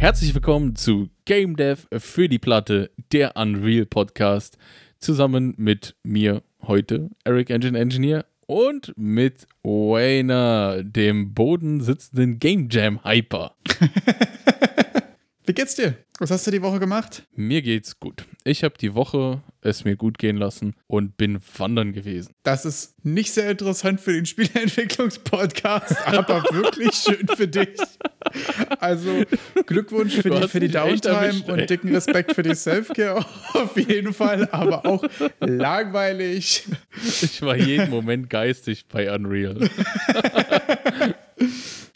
Herzlich willkommen zu Game Dev für die Platte, der Unreal Podcast, zusammen mit mir heute, Eric Engine Engineer, und mit Wayner, dem Boden sitzenden Game Jam Hyper. Wie geht's dir? Was hast du die Woche gemacht? Mir geht's gut. Ich habe die Woche es mir gut gehen lassen und bin wandern gewesen. Das ist nicht sehr interessant für den Spieleentwicklungspodcast, aber wirklich schön für dich. Also Glückwunsch für die, für die Downtime und dicken Respekt für die Selfcare auf jeden Fall, aber auch langweilig. Ich war jeden Moment geistig bei Unreal.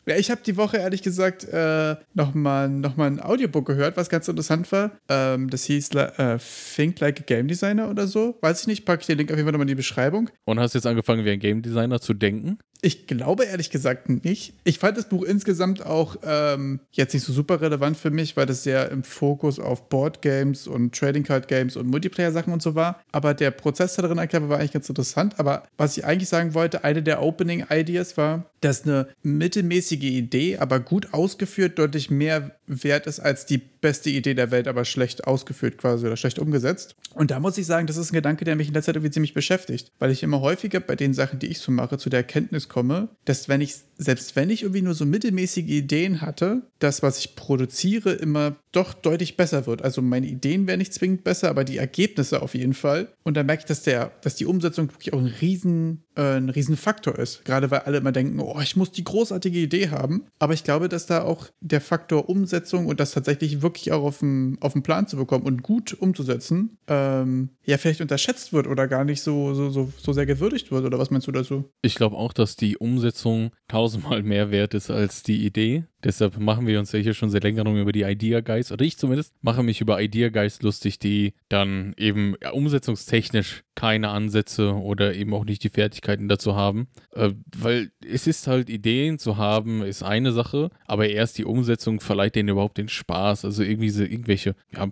Ja, ich habe die Woche ehrlich gesagt äh, nochmal noch mal ein Audiobook gehört, was ganz interessant war. Ähm, das hieß äh, Think Like a Game Designer oder so. Weiß ich nicht, packe ich den Link auf jeden Fall nochmal in die Beschreibung. Und hast jetzt angefangen, wie ein Game Designer zu denken? Ich glaube ehrlich gesagt nicht. Ich fand das Buch insgesamt auch ähm, jetzt nicht so super relevant für mich, weil das sehr im Fokus auf Board Games und Trading Card Games und Multiplayer-Sachen und so war. Aber der Prozess da drin erklärt war eigentlich ganz interessant. Aber was ich eigentlich sagen wollte, eine der Opening Ideas war, dass eine mittelmäßige Idee, aber gut ausgeführt, deutlich mehr wert ist als die beste Idee der Welt, aber schlecht ausgeführt quasi oder schlecht umgesetzt. Und da muss ich sagen, das ist ein Gedanke, der mich in letzter Zeit irgendwie ziemlich beschäftigt, weil ich immer häufiger bei den Sachen, die ich so mache, zu der Erkenntnis komme, dass wenn ich, selbst wenn ich irgendwie nur so mittelmäßige Ideen hatte, das, was ich produziere, immer doch deutlich besser wird. Also meine Ideen wären nicht zwingend besser, aber die Ergebnisse auf jeden Fall. Und dann merke ich, dass, der, dass die Umsetzung wirklich auch ein riesen, äh, ein riesen ist. Gerade weil alle immer denken, oh, ich muss die großartige Idee haben. Aber ich glaube, dass da auch der Faktor Umsetzung und das tatsächlich wirklich auch auf den, auf Plan zu bekommen und gut umzusetzen, ähm, ja, vielleicht unterschätzt wird oder gar nicht so, so, so, so sehr gewürdigt wird. Oder was meinst du dazu? Ich glaube auch, dass die Umsetzung tausendmal mehr wert ist als die Idee. Deshalb machen wir uns ja hier schon seit längerem über die Idea Guys, oder ich zumindest, mache mich über Idea Guys lustig, die dann eben ja, umsetzungstechnisch keine Ansätze oder eben auch nicht die Fertigkeiten dazu haben. Äh, weil es ist halt, Ideen zu haben, ist eine Sache, aber erst die Umsetzung verleiht denen überhaupt den Spaß. Also irgendwie so irgendwelche, ja,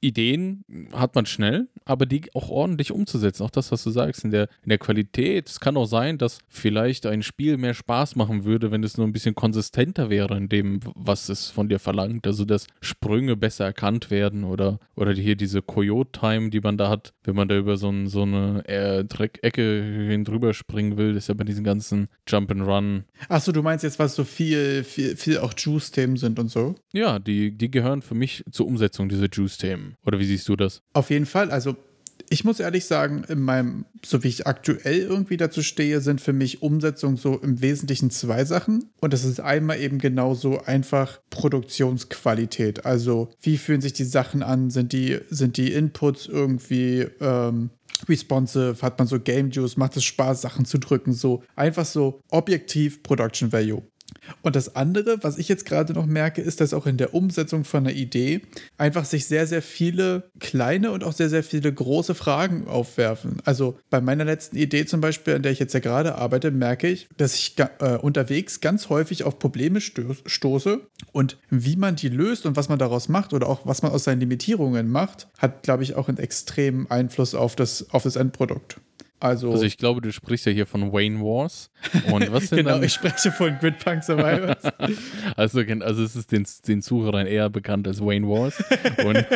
Ideen hat man schnell, aber die auch ordentlich umzusetzen. Auch das, was du sagst, in der, in der Qualität. Es kann auch sein, dass vielleicht ein Spiel mehr Spaß machen würde, wenn es nur ein bisschen konsistenter wäre in dem, was es von dir verlangt. Also, dass Sprünge besser erkannt werden oder, oder hier diese Coyote-Time, die man da hat, wenn man da über so, ein, so eine äh, Dreckecke hin drüber springen will. Das ist ja bei diesen ganzen Jump-and-Run. Achso, du meinst jetzt, was so viel, viel, viel auch Juice-Themen sind und so? Ja, die, die gehören für mich zur Umsetzung, diese Juice-Themen. Oder wie siehst du das? Auf jeden Fall. Also ich muss ehrlich sagen, in meinem, so wie ich aktuell irgendwie dazu stehe, sind für mich Umsetzungen so im Wesentlichen zwei Sachen. Und das ist einmal eben genauso einfach Produktionsqualität. Also wie fühlen sich die Sachen an? Sind die, sind die Inputs irgendwie ähm, responsive? Hat man so Game Juice? Macht es Spaß, Sachen zu drücken? So einfach so objektiv Production Value. Und das andere, was ich jetzt gerade noch merke, ist, dass auch in der Umsetzung von einer Idee einfach sich sehr, sehr viele kleine und auch sehr, sehr viele große Fragen aufwerfen. Also bei meiner letzten Idee zum Beispiel, an der ich jetzt ja gerade arbeite, merke ich, dass ich äh, unterwegs ganz häufig auf Probleme sto stoße und wie man die löst und was man daraus macht oder auch was man aus seinen Limitierungen macht, hat, glaube ich, auch einen extremen Einfluss auf das, auf das Endprodukt. Also, also ich glaube, du sprichst ja hier von Wayne Wars. Und was sind genau, dann, ich spreche von Gridpunk Survivors. also, also es ist den, den Zuhörern eher bekannt als Wayne Wars. Und,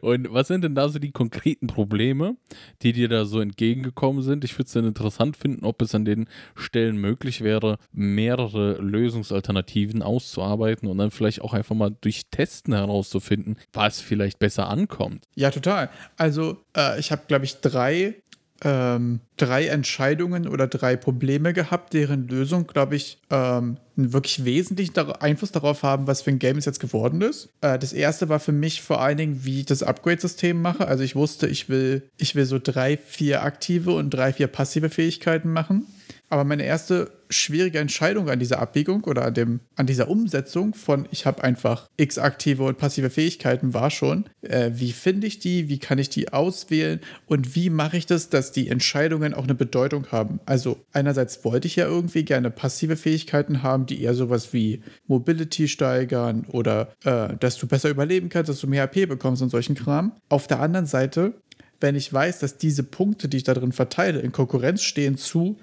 und was sind denn da so die konkreten Probleme, die dir da so entgegengekommen sind? Ich würde es dann interessant finden, ob es an den Stellen möglich wäre, mehrere Lösungsalternativen auszuarbeiten und dann vielleicht auch einfach mal durch Testen herauszufinden, was vielleicht besser ankommt. Ja, total. Also äh, ich habe, glaube ich, drei ähm, drei Entscheidungen oder drei Probleme gehabt, deren Lösung, glaube ich, ähm, einen wirklich wesentlichen Einfluss darauf haben, was für ein Game es jetzt geworden ist. Äh, das erste war für mich vor allen Dingen, wie ich das Upgrade-System mache. Also ich wusste, ich will, ich will so drei, vier aktive und drei, vier passive Fähigkeiten machen. Aber meine erste schwierige Entscheidung an dieser Abbiegung oder an, dem, an dieser Umsetzung von ich habe einfach x aktive und passive Fähigkeiten war schon, äh, wie finde ich die, wie kann ich die auswählen und wie mache ich das, dass die Entscheidungen auch eine Bedeutung haben. Also einerseits wollte ich ja irgendwie gerne passive Fähigkeiten haben, die eher sowas wie Mobility steigern oder äh, dass du besser überleben kannst, dass du mehr AP bekommst und solchen Kram. Auf der anderen Seite wenn ich weiß, dass diese Punkte, die ich da drin verteile, in Konkurrenz stehen zu,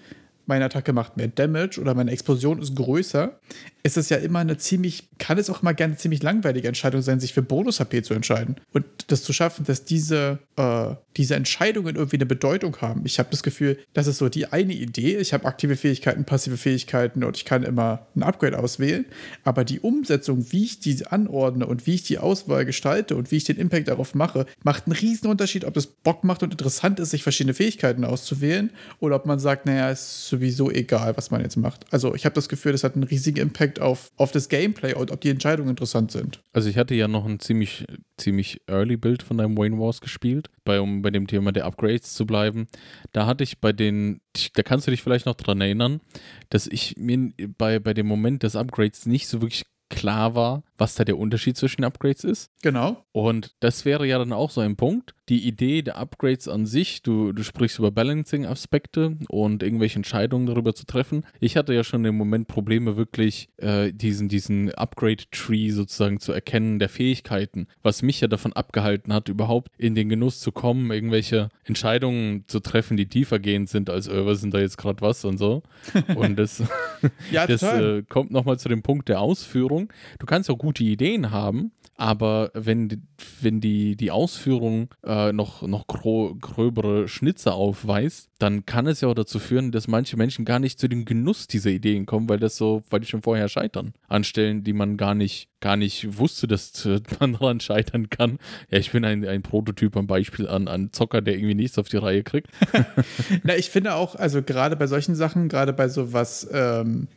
meine Attacke macht mehr Damage oder meine Explosion ist größer, ist es ja immer eine ziemlich, kann es auch mal gerne eine ziemlich langweilige Entscheidung sein, sich für Bonus-HP zu entscheiden. Und das zu schaffen, dass diese, äh, diese Entscheidungen irgendwie eine Bedeutung haben. Ich habe das Gefühl, das ist so die eine Idee. Ich habe aktive Fähigkeiten, passive Fähigkeiten und ich kann immer ein Upgrade auswählen. Aber die Umsetzung, wie ich die anordne und wie ich die Auswahl gestalte und wie ich den Impact darauf mache, macht einen riesen Unterschied, ob es Bock macht und interessant ist, sich verschiedene Fähigkeiten auszuwählen oder ob man sagt, naja, ist sowieso egal, was man jetzt macht. Also ich habe das Gefühl, das hat einen riesigen Impact auf, auf das Gameplay und ob die Entscheidungen interessant sind. Also ich hatte ja noch ein ziemlich, ziemlich early Build von deinem Wayne Wars gespielt, bei, um bei dem Thema der Upgrades zu bleiben. Da hatte ich bei den, da kannst du dich vielleicht noch dran erinnern, dass ich mir bei, bei dem Moment des Upgrades nicht so wirklich klar war, was da der Unterschied zwischen Upgrades ist. Genau. Und das wäre ja dann auch so ein Punkt. Die Idee der Upgrades an sich, du, du sprichst über Balancing-Aspekte und irgendwelche Entscheidungen darüber zu treffen. Ich hatte ja schon im Moment Probleme, wirklich äh, diesen, diesen Upgrade-Tree sozusagen zu erkennen der Fähigkeiten, was mich ja davon abgehalten hat, überhaupt in den Genuss zu kommen, irgendwelche Entscheidungen zu treffen, die tiefergehend sind, als äh, was sind da jetzt gerade was und so. Und das, ja, das äh, kommt nochmal zu dem Punkt der Ausführung. Du kannst auch gute Ideen haben, aber wenn, wenn die, die Ausführung äh, noch, noch gröbere Schnitze aufweist, dann kann es ja auch dazu führen, dass manche Menschen gar nicht zu dem Genuss dieser Ideen kommen, weil das so, weil die schon vorher scheitern. An Stellen, die man gar nicht, gar nicht wusste, dass man daran scheitern kann. Ja, ich bin ein, ein Prototyp am Beispiel an, an Zocker, der irgendwie nichts auf die Reihe kriegt. Na, ich finde auch, also gerade bei solchen Sachen, gerade bei sowas, ähm,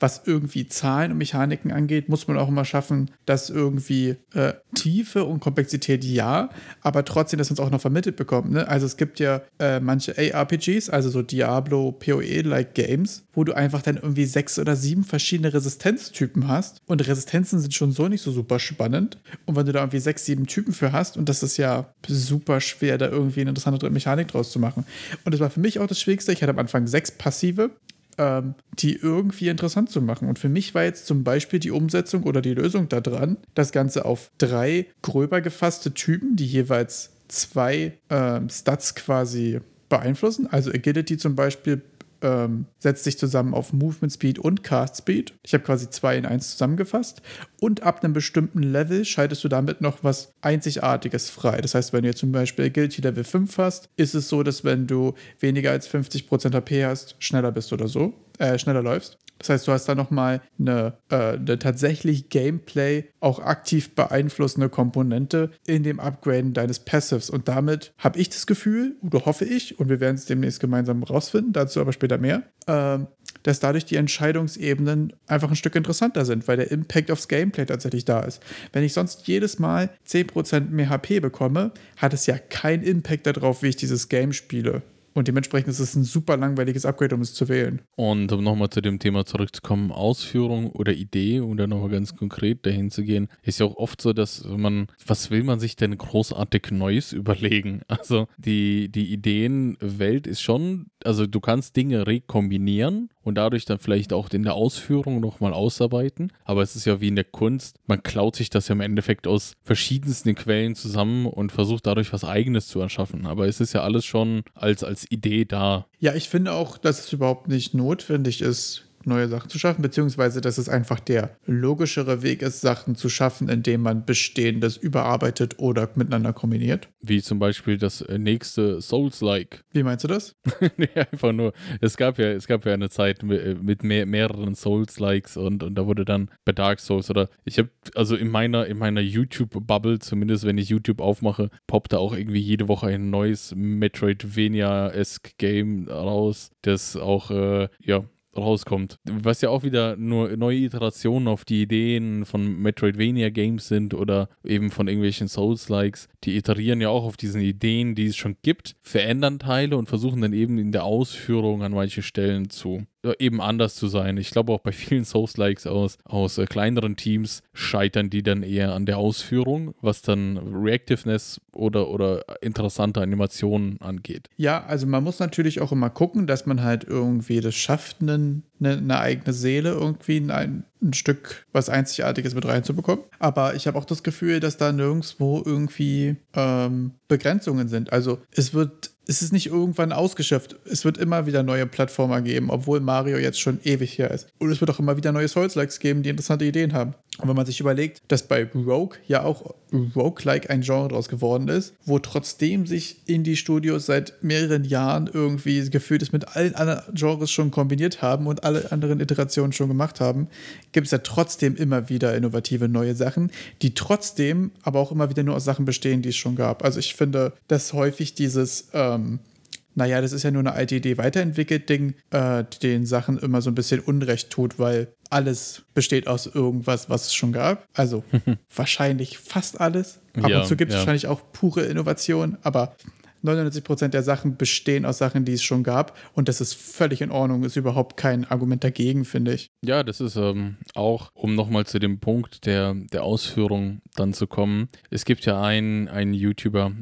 was irgendwie Zahlen und Mechaniken angeht, muss man auch immer schaffen, dass irgendwie äh, Tiefe und Komplexität ja, aber trotzdem, dass man es auch noch vermittelt bekommt. Ne? Also es gibt ja äh, manche ARPGs, also so Diablo, PoE-like Games, wo du einfach dann irgendwie sechs oder sieben verschiedene Resistenztypen hast und Resistenzen sind schon so nicht so super spannend. Und wenn du da irgendwie sechs, sieben Typen für hast und das ist ja super schwer, da irgendwie eine interessante Mechanik draus zu machen. Und das war für mich auch das Schwierigste. Ich hatte am Anfang sechs passive ähm, die irgendwie interessant zu machen. Und für mich war jetzt zum Beispiel die Umsetzung oder die Lösung daran, das Ganze auf drei gröber gefasste Typen, die jeweils zwei ähm, Stats quasi beeinflussen. Also Agility zum Beispiel ähm, setzt sich zusammen auf Movement Speed und Cast Speed. Ich habe quasi zwei in eins zusammengefasst. Und ab einem bestimmten Level schaltest du damit noch was Einzigartiges frei. Das heißt, wenn du jetzt zum Beispiel Agility Level 5 hast, ist es so, dass wenn du weniger als 50% HP hast, schneller bist oder so, äh, schneller läufst. Das heißt, du hast da nochmal eine, äh, eine tatsächlich Gameplay auch aktiv beeinflussende Komponente in dem Upgraden deines Passives. Und damit habe ich das Gefühl, oder hoffe ich, und wir werden es demnächst gemeinsam rausfinden, dazu aber später mehr, äh, dass dadurch die Entscheidungsebenen einfach ein Stück interessanter sind, weil der Impact aufs Gameplay tatsächlich da ist. Wenn ich sonst jedes Mal 10% mehr HP bekomme, hat es ja keinen Impact darauf, wie ich dieses Game spiele. Und dementsprechend ist es ein super langweiliges Upgrade, um es zu wählen. Und um nochmal zu dem Thema zurückzukommen, Ausführung oder Idee oder nochmal ganz konkret dahin zu gehen, ist ja auch oft so, dass man, was will man sich denn großartig Neues überlegen? Also die, die Ideenwelt ist schon, also du kannst Dinge rekombinieren und dadurch dann vielleicht auch in der Ausführung nochmal ausarbeiten. Aber es ist ja wie in der Kunst, man klaut sich das ja im Endeffekt aus verschiedensten Quellen zusammen und versucht dadurch was Eigenes zu erschaffen. Aber es ist ja alles schon als, als Idee da. Ja, ich finde auch, dass es überhaupt nicht notwendig ist, neue Sachen zu schaffen, beziehungsweise dass es einfach der logischere Weg ist, Sachen zu schaffen, indem man Bestehendes überarbeitet oder miteinander kombiniert. Wie zum Beispiel das äh, nächste Souls-like. Wie meinst du das? nee, einfach nur, es gab ja, es gab ja eine Zeit äh, mit mehr, mehreren Souls-likes und, und da wurde dann bei Dark Souls oder ich habe, also in meiner, in meiner YouTube-Bubble, zumindest wenn ich YouTube aufmache, poppt da auch irgendwie jede Woche ein neues Metroidvania-esque Game raus, das auch, äh, ja, rauskommt. Was ja auch wieder nur neue Iterationen auf die Ideen von Metroidvania Games sind oder eben von irgendwelchen Souls-Likes. Die iterieren ja auch auf diesen Ideen, die es schon gibt, verändern Teile und versuchen dann eben in der Ausführung an manchen Stellen zu eben anders zu sein. Ich glaube auch bei vielen Souls-Likes aus, aus äh, kleineren Teams scheitern die dann eher an der Ausführung, was dann Reactiveness oder, oder interessante Animationen angeht. Ja, also man muss natürlich auch immer gucken, dass man halt irgendwie das schafft, eine, eine eigene Seele irgendwie in ein, ein Stück was Einzigartiges mit reinzubekommen. Aber ich habe auch das Gefühl, dass da nirgendwo irgendwie ähm, Begrenzungen sind. Also es wird es ist nicht irgendwann ausgeschöpft. Es wird immer wieder neue Plattformer geben, obwohl Mario jetzt schon ewig hier ist. Und es wird auch immer wieder neue Souls-Likes geben, die interessante Ideen haben. Und wenn man sich überlegt, dass bei Rogue ja auch Rogue-like ein Genre draus geworden ist, wo trotzdem sich Indie-Studios seit mehreren Jahren irgendwie gefühlt es mit allen anderen Genres schon kombiniert haben und alle anderen Iterationen schon gemacht haben, gibt es ja trotzdem immer wieder innovative neue Sachen, die trotzdem aber auch immer wieder nur aus Sachen bestehen, die es schon gab. Also ich finde, dass häufig dieses ähm, naja, das ist ja nur eine alte Idee weiterentwickelt Ding, äh, den Sachen immer so ein bisschen Unrecht tut, weil alles besteht aus irgendwas, was es schon gab. Also wahrscheinlich fast alles. Ab ja, und zu gibt es ja. wahrscheinlich auch pure Innovation, aber 99% der Sachen bestehen aus Sachen, die es schon gab. Und das ist völlig in Ordnung, ist überhaupt kein Argument dagegen, finde ich. Ja, das ist ähm, auch, um nochmal zu dem Punkt der, der Ausführung dann zu kommen. Es gibt ja einen, einen YouTuber,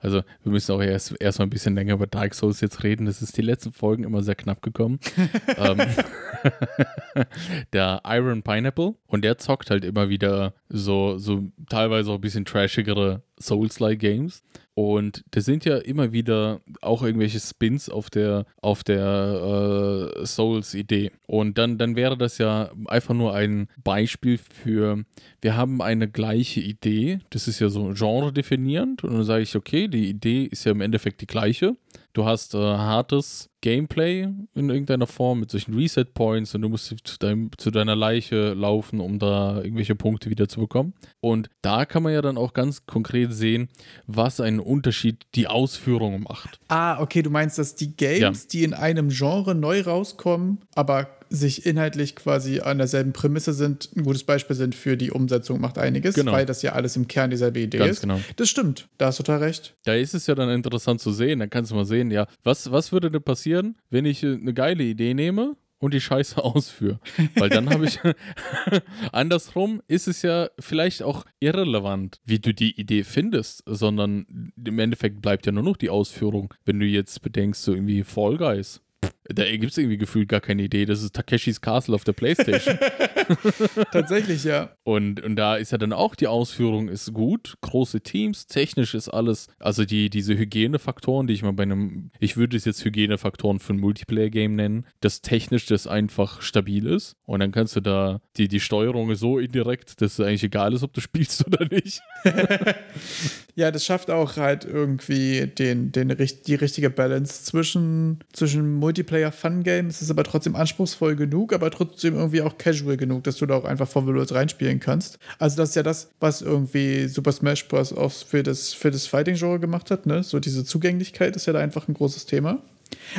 also wir müssen auch erst erstmal ein bisschen länger über Dark Souls jetzt reden. Das ist die letzten Folgen immer sehr knapp gekommen. ähm, der Iron Pineapple und der zockt halt immer wieder so, so teilweise auch ein bisschen trashigere Souls-like Games. Und das sind ja immer wieder auch irgendwelche Spins auf der, auf der äh, Souls-Idee. Und dann, dann wäre das ja einfach nur ein Beispiel für, wir haben eine gleiche Idee. Das ist ja so genre definierend. Und dann sage ich, okay, die Idee ist ja im Endeffekt die gleiche. Du hast äh, hartes Gameplay in irgendeiner Form mit solchen Reset Points und du musst zu, dein, zu, deiner Leiche laufen, um da irgendwelche Punkte wieder zu bekommen. Und da kann man ja dann auch ganz konkret sehen, was einen Unterschied die Ausführung macht. Ah, okay, du meinst, dass die Games, ja. die in einem Genre neu rauskommen, aber sich inhaltlich quasi an derselben Prämisse sind, ein gutes Beispiel sind für die Umsetzung macht einiges, genau. weil das ja alles im Kern dieselbe Idee Ganz ist. Genau. Das stimmt, da hast du total recht. Da ist es ja dann interessant zu sehen, dann kannst du mal sehen, ja, was, was würde denn passieren, wenn ich äh, eine geile Idee nehme und die Scheiße ausführe. Weil dann habe ich. andersrum ist es ja vielleicht auch irrelevant, wie du die Idee findest, sondern im Endeffekt bleibt ja nur noch die Ausführung. Wenn du jetzt bedenkst, so irgendwie Fall Guys. Da gibt es irgendwie gefühlt gar keine Idee. Das ist Takeshis Castle auf der Playstation. Tatsächlich, ja. Und, und da ist ja dann auch die Ausführung ist gut. Große Teams, technisch ist alles, also die, diese Hygienefaktoren, die ich mal bei einem, ich würde es jetzt Hygienefaktoren für ein Multiplayer-Game nennen, dass technisch das einfach stabil ist. Und dann kannst du da, die, die Steuerung ist so indirekt, dass es eigentlich egal ist, ob du spielst oder nicht. ja, das schafft auch halt irgendwie den, den, die richtige Balance zwischen, zwischen Multiplayer-Fun-Game. Es ist aber trotzdem anspruchsvoll genug, aber trotzdem irgendwie auch casual genug, dass du da auch einfach vorwurlos reinspielen kannst. Also, das ist ja das, was irgendwie Super Smash Bros. auch für das, für das Fighting-Genre gemacht hat. Ne? So diese Zugänglichkeit ist ja da einfach ein großes Thema.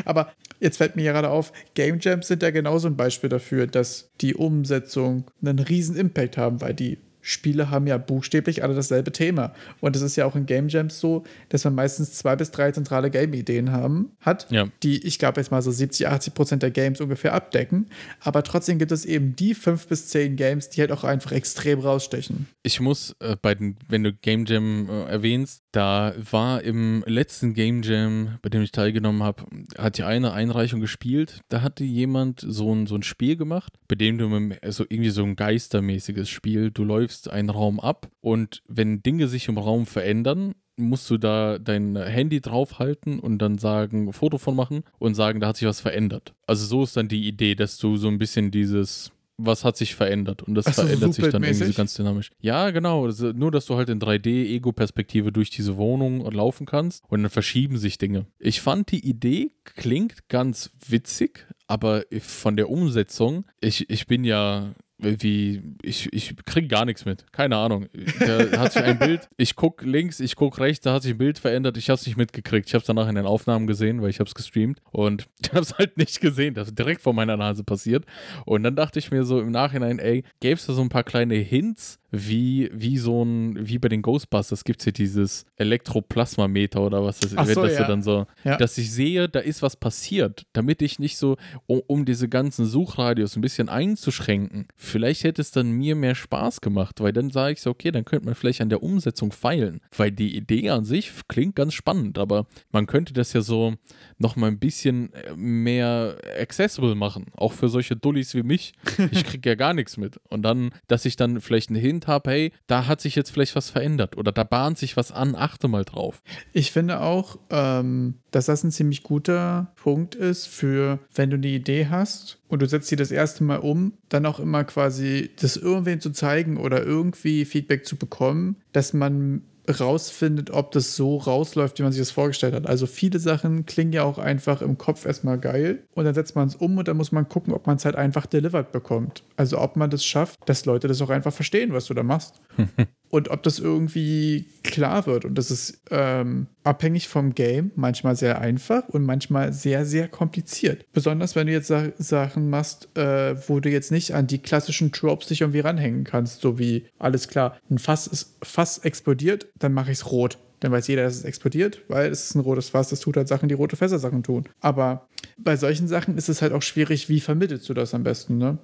Aber jetzt fällt mir gerade auf, Game Jams sind ja genauso ein Beispiel dafür, dass die Umsetzung einen riesen Impact haben, weil die Spiele haben ja buchstäblich alle dasselbe Thema. Und es ist ja auch in Game Jams so, dass man meistens zwei bis drei zentrale Game-Ideen haben, hat, ja. die, ich glaube, jetzt mal so 70, 80 Prozent der Games ungefähr abdecken. Aber trotzdem gibt es eben die fünf bis zehn Games, die halt auch einfach extrem rausstechen. Ich muss äh, bei den, wenn du Game Jam äh, erwähnst, da war im letzten Game Jam, bei dem ich teilgenommen habe, hat ja eine Einreichung gespielt. Da hatte jemand so ein, so ein Spiel gemacht, bei dem du mit, also irgendwie so ein geistermäßiges Spiel, du läufst einen Raum ab und wenn Dinge sich im Raum verändern, musst du da dein Handy draufhalten und dann sagen, Foto von machen und sagen, da hat sich was verändert. Also so ist dann die Idee, dass du so ein bisschen dieses was hat sich verändert und das also verändert sich dann irgendwie so ganz dynamisch. Ja, genau. Also nur, dass du halt in 3D-Ego-Perspektive durch diese Wohnung laufen kannst und dann verschieben sich Dinge. Ich fand die Idee klingt ganz witzig, aber von der Umsetzung, ich, ich bin ja wie, ich, ich kriege gar nichts mit. Keine Ahnung. Da hat sich ein Bild, ich gucke links, ich gucke rechts, da hat sich ein Bild verändert, ich habe es nicht mitgekriegt. Ich habe es danach in den Aufnahmen gesehen, weil ich habe es gestreamt und ich habe es halt nicht gesehen. Das ist direkt vor meiner Nase passiert. Und dann dachte ich mir so im Nachhinein, ey, gäbe es da so ein paar kleine Hints, wie, wie so ein, wie bei den Ghostbusters gibt es hier dieses Elektroplasmameter oder was das ist, so, dass ja. so, ja. dass ich sehe, da ist was passiert, damit ich nicht so, um, um diese ganzen Suchradios ein bisschen einzuschränken, vielleicht hätte es dann mir mehr Spaß gemacht, weil dann sage ich so, okay, dann könnte man vielleicht an der Umsetzung feilen, weil die Idee an sich klingt ganz spannend, aber man könnte das ja so noch mal ein bisschen äh, mehr accessible machen, auch für solche Dullis wie mich. Ich kriege ja gar nichts mit. Und dann, dass ich dann vielleicht einen Hin erkennt habe, hey, da hat sich jetzt vielleicht was verändert oder da bahnt sich was an, achte mal drauf. Ich finde auch, ähm, dass das ein ziemlich guter Punkt ist für, wenn du eine Idee hast und du setzt sie das erste Mal um, dann auch immer quasi das irgendwen zu zeigen oder irgendwie Feedback zu bekommen, dass man rausfindet, ob das so rausläuft, wie man sich das vorgestellt hat. Also viele Sachen klingen ja auch einfach im Kopf erstmal geil und dann setzt man es um und dann muss man gucken, ob man es halt einfach delivered bekommt. Also ob man das schafft, dass Leute das auch einfach verstehen, was du da machst. und ob das irgendwie klar wird. Und das ist ähm, abhängig vom Game manchmal sehr einfach und manchmal sehr, sehr kompliziert. Besonders wenn du jetzt Sa Sachen machst, äh, wo du jetzt nicht an die klassischen Tropes dich irgendwie ranhängen kannst, so wie alles klar, ein Fass ist Fass explodiert, dann mache ich es rot. Dann weiß jeder, dass es explodiert, weil es ist ein rotes Fass, das tut halt Sachen, die rote Fässer Sachen tun. Aber bei solchen Sachen ist es halt auch schwierig, wie vermittelst du das am besten, ne?